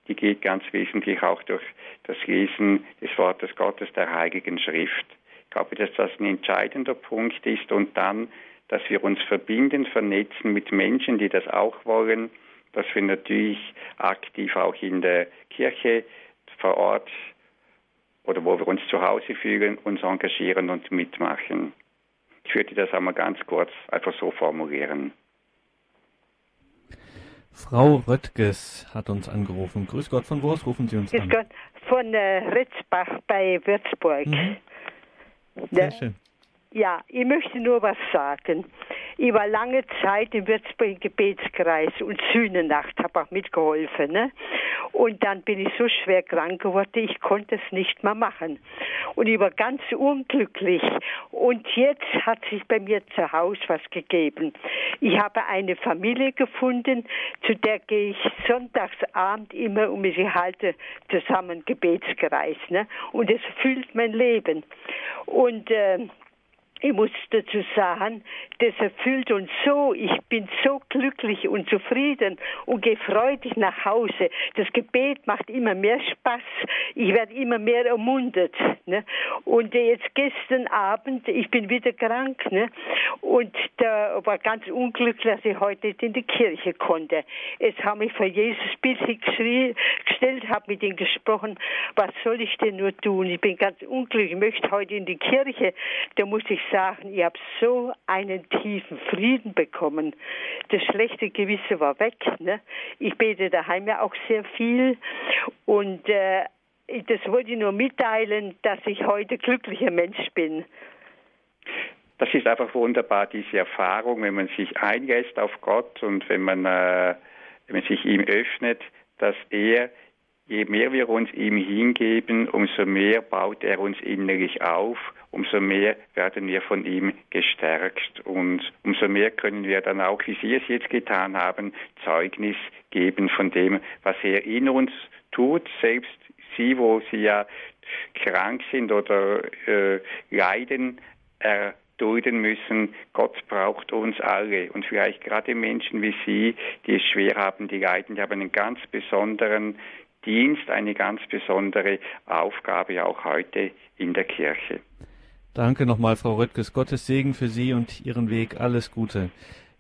die geht ganz wesentlich auch durch das Lesen des Wortes Gottes, der Heiligen Schrift. Ich glaube, dass das ein entscheidender Punkt ist und dann, dass wir uns verbinden, vernetzen mit Menschen, die das auch wollen, dass wir natürlich aktiv auch in der Kirche vor Ort oder wo wir uns zu Hause fühlen, uns engagieren und mitmachen. Ich würde das einmal ganz kurz einfach so formulieren. Frau Röttges hat uns angerufen. Grüß Gott, von wo aus rufen Sie uns Grüß an? Gott, von äh, Ritzbach bei Würzburg. Mhm. Sehr schön. Ja, ich möchte nur was sagen. War lange Zeit im Würzburg Gebetskreis und Sühnenacht, habe auch mitgeholfen. Ne? Und dann bin ich so schwer krank geworden, ich konnte es nicht mehr machen. Und ich war ganz unglücklich. Und jetzt hat sich bei mir zu Hause was gegeben. Ich habe eine Familie gefunden, zu der gehe ich sonntagsabend immer und wir halte zusammen Gebetskreis. Ne? Und es füllt mein Leben. Und äh, ich muss dazu sagen, das erfüllt uns so. Ich bin so glücklich und zufrieden und gehe freudig nach Hause. Das Gebet macht immer mehr Spaß. Ich werde immer mehr ermuntert. Ne? Und jetzt gestern Abend, ich bin wieder krank, ne? und da war ganz unglücklich, dass ich heute nicht in die Kirche konnte. Jetzt habe ich vor Jesus Bild gestellt, habe mit ihm gesprochen, was soll ich denn nur tun? Ich bin ganz unglücklich, ich möchte heute in die Kirche. Da muss ich sagen, ich habe so einen tiefen Frieden bekommen. Das schlechte Gewissen war weg. Ne? Ich bete daheim ja auch sehr viel und äh, das wollte ich nur mitteilen, dass ich heute glücklicher Mensch bin. Das ist einfach wunderbar, diese Erfahrung, wenn man sich einlässt auf Gott und wenn man, äh, wenn man sich ihm öffnet, dass er je mehr wir uns ihm hingeben, umso mehr baut er uns innerlich auf, umso mehr werden wir von ihm gestärkt und umso mehr können wir dann auch, wie Sie es jetzt getan haben, Zeugnis geben von dem, was er in uns tut, selbst Sie, wo Sie ja krank sind oder äh, leiden, erdulden müssen. Gott braucht uns alle. Und vielleicht gerade Menschen wie Sie, die es schwer haben, die leiden, die haben einen ganz besonderen Dienst, eine ganz besondere Aufgabe auch heute in der Kirche. Danke nochmal, Frau Röttges. Gottes Segen für Sie und Ihren Weg. Alles Gute.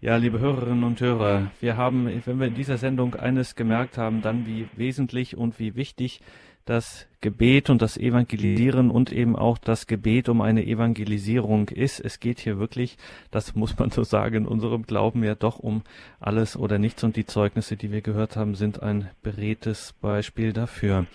Ja, liebe Hörerinnen und Hörer, wir haben, wenn wir in dieser Sendung eines gemerkt haben, dann wie wesentlich und wie wichtig das Gebet und das Evangelisieren und eben auch das Gebet um eine Evangelisierung ist. Es geht hier wirklich, das muss man so sagen, in unserem Glauben ja doch um alles oder nichts und die Zeugnisse, die wir gehört haben, sind ein beredtes Beispiel dafür.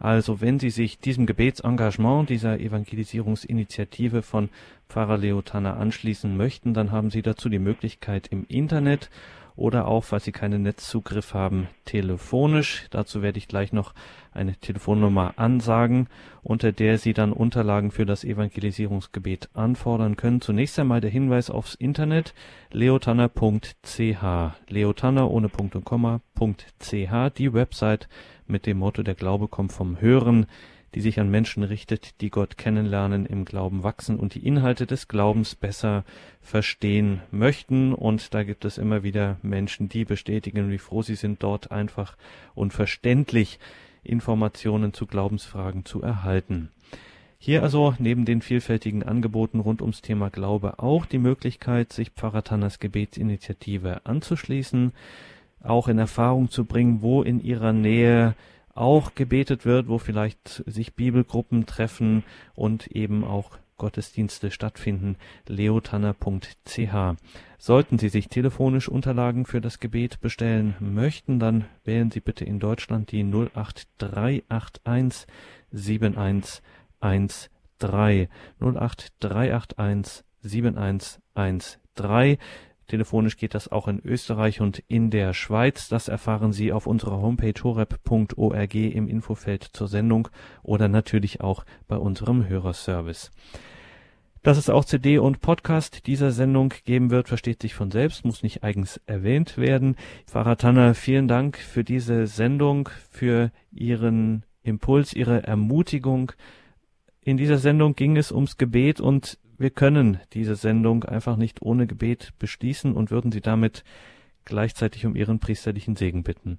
Also wenn Sie sich diesem Gebetsengagement, dieser Evangelisierungsinitiative von Pfarrer Leo Tanner anschließen möchten, dann haben Sie dazu die Möglichkeit im Internet oder auch, falls Sie keinen Netzzugriff haben, telefonisch. Dazu werde ich gleich noch eine Telefonnummer ansagen, unter der Sie dann Unterlagen für das Evangelisierungsgebet anfordern können. Zunächst einmal der Hinweis aufs Internet leotanner.ch leotanner ohne Punkt und Komma.ch die Website mit dem Motto Der Glaube kommt vom Hören die sich an Menschen richtet, die Gott kennenlernen, im Glauben wachsen und die Inhalte des Glaubens besser verstehen möchten. Und da gibt es immer wieder Menschen, die bestätigen, wie froh sie sind, dort einfach und verständlich Informationen zu Glaubensfragen zu erhalten. Hier also neben den vielfältigen Angeboten rund ums Thema Glaube auch die Möglichkeit, sich Pfarrer Tanners Gebetsinitiative anzuschließen, auch in Erfahrung zu bringen, wo in ihrer Nähe auch gebetet wird, wo vielleicht sich Bibelgruppen treffen und eben auch Gottesdienste stattfinden, leotanner.ch. Sollten Sie sich telefonisch Unterlagen für das Gebet bestellen möchten, dann wählen Sie bitte in Deutschland die 08381 7113 08381 7113 Telefonisch geht das auch in Österreich und in der Schweiz. Das erfahren Sie auf unserer Homepage horep.org im Infofeld zur Sendung oder natürlich auch bei unserem Hörerservice. Dass es auch CD und Podcast dieser Sendung geben wird, versteht sich von selbst, muss nicht eigens erwähnt werden. Pfarrer Tanner, vielen Dank für diese Sendung, für Ihren Impuls, Ihre Ermutigung. In dieser Sendung ging es ums Gebet und wir können diese Sendung einfach nicht ohne Gebet beschließen und würden Sie damit gleichzeitig um Ihren priesterlichen Segen bitten.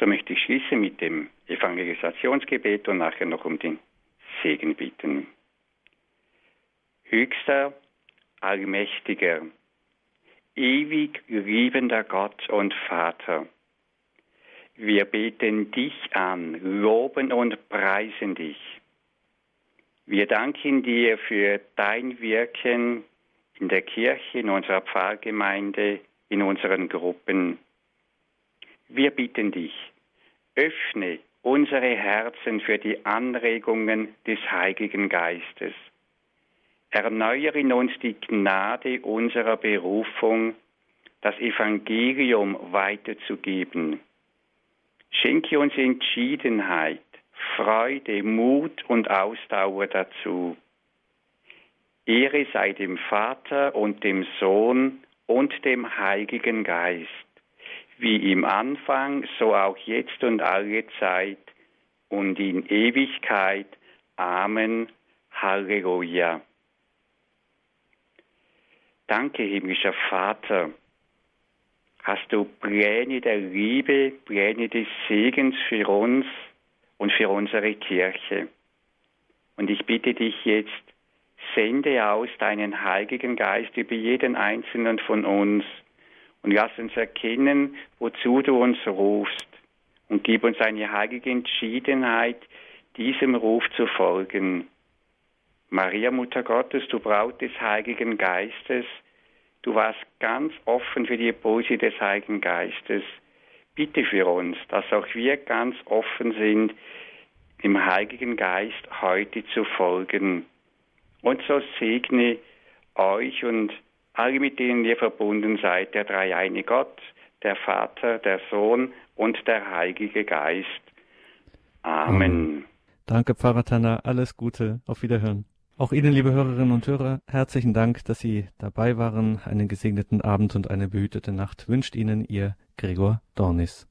So möchte ich schließen mit dem Evangelisationsgebet und nachher noch um den Segen bitten. Höchster, allmächtiger, ewig liebender Gott und Vater, wir beten dich an, loben und preisen dich. Wir danken dir für dein Wirken in der Kirche, in unserer Pfarrgemeinde, in unseren Gruppen. Wir bitten dich, öffne unsere Herzen für die Anregungen des Heiligen Geistes. Erneuere in uns die Gnade unserer Berufung, das Evangelium weiterzugeben. Schenke uns Entschiedenheit, Freude, Mut und Ausdauer dazu. Ehre sei dem Vater und dem Sohn und dem Heiligen Geist, wie im Anfang, so auch jetzt und alle Zeit und in Ewigkeit. Amen. Halleluja. Danke, himmlischer Vater. Hast du Pläne der Liebe, Pläne des Segens für uns und für unsere Kirche? Und ich bitte dich jetzt, sende aus deinen Heiligen Geist über jeden einzelnen von uns und lass uns erkennen, wozu du uns rufst und gib uns eine heilige Entschiedenheit, diesem Ruf zu folgen. Maria, Mutter Gottes, du Braut des Heiligen Geistes, du warst ganz offen für die Impulse des Heiligen Geistes. Bitte für uns, dass auch wir ganz offen sind, dem Heiligen Geist heute zu folgen. Und so segne euch und alle, mit denen ihr verbunden seid, der dreieine Gott, der Vater, der Sohn und der Heilige Geist. Amen. Danke, Pfarrer Tanner. Alles Gute. Auf Wiederhören. Auch Ihnen, liebe Hörerinnen und Hörer, herzlichen Dank, dass Sie dabei waren. Einen gesegneten Abend und eine behütete Nacht wünscht Ihnen Ihr Gregor Dornis.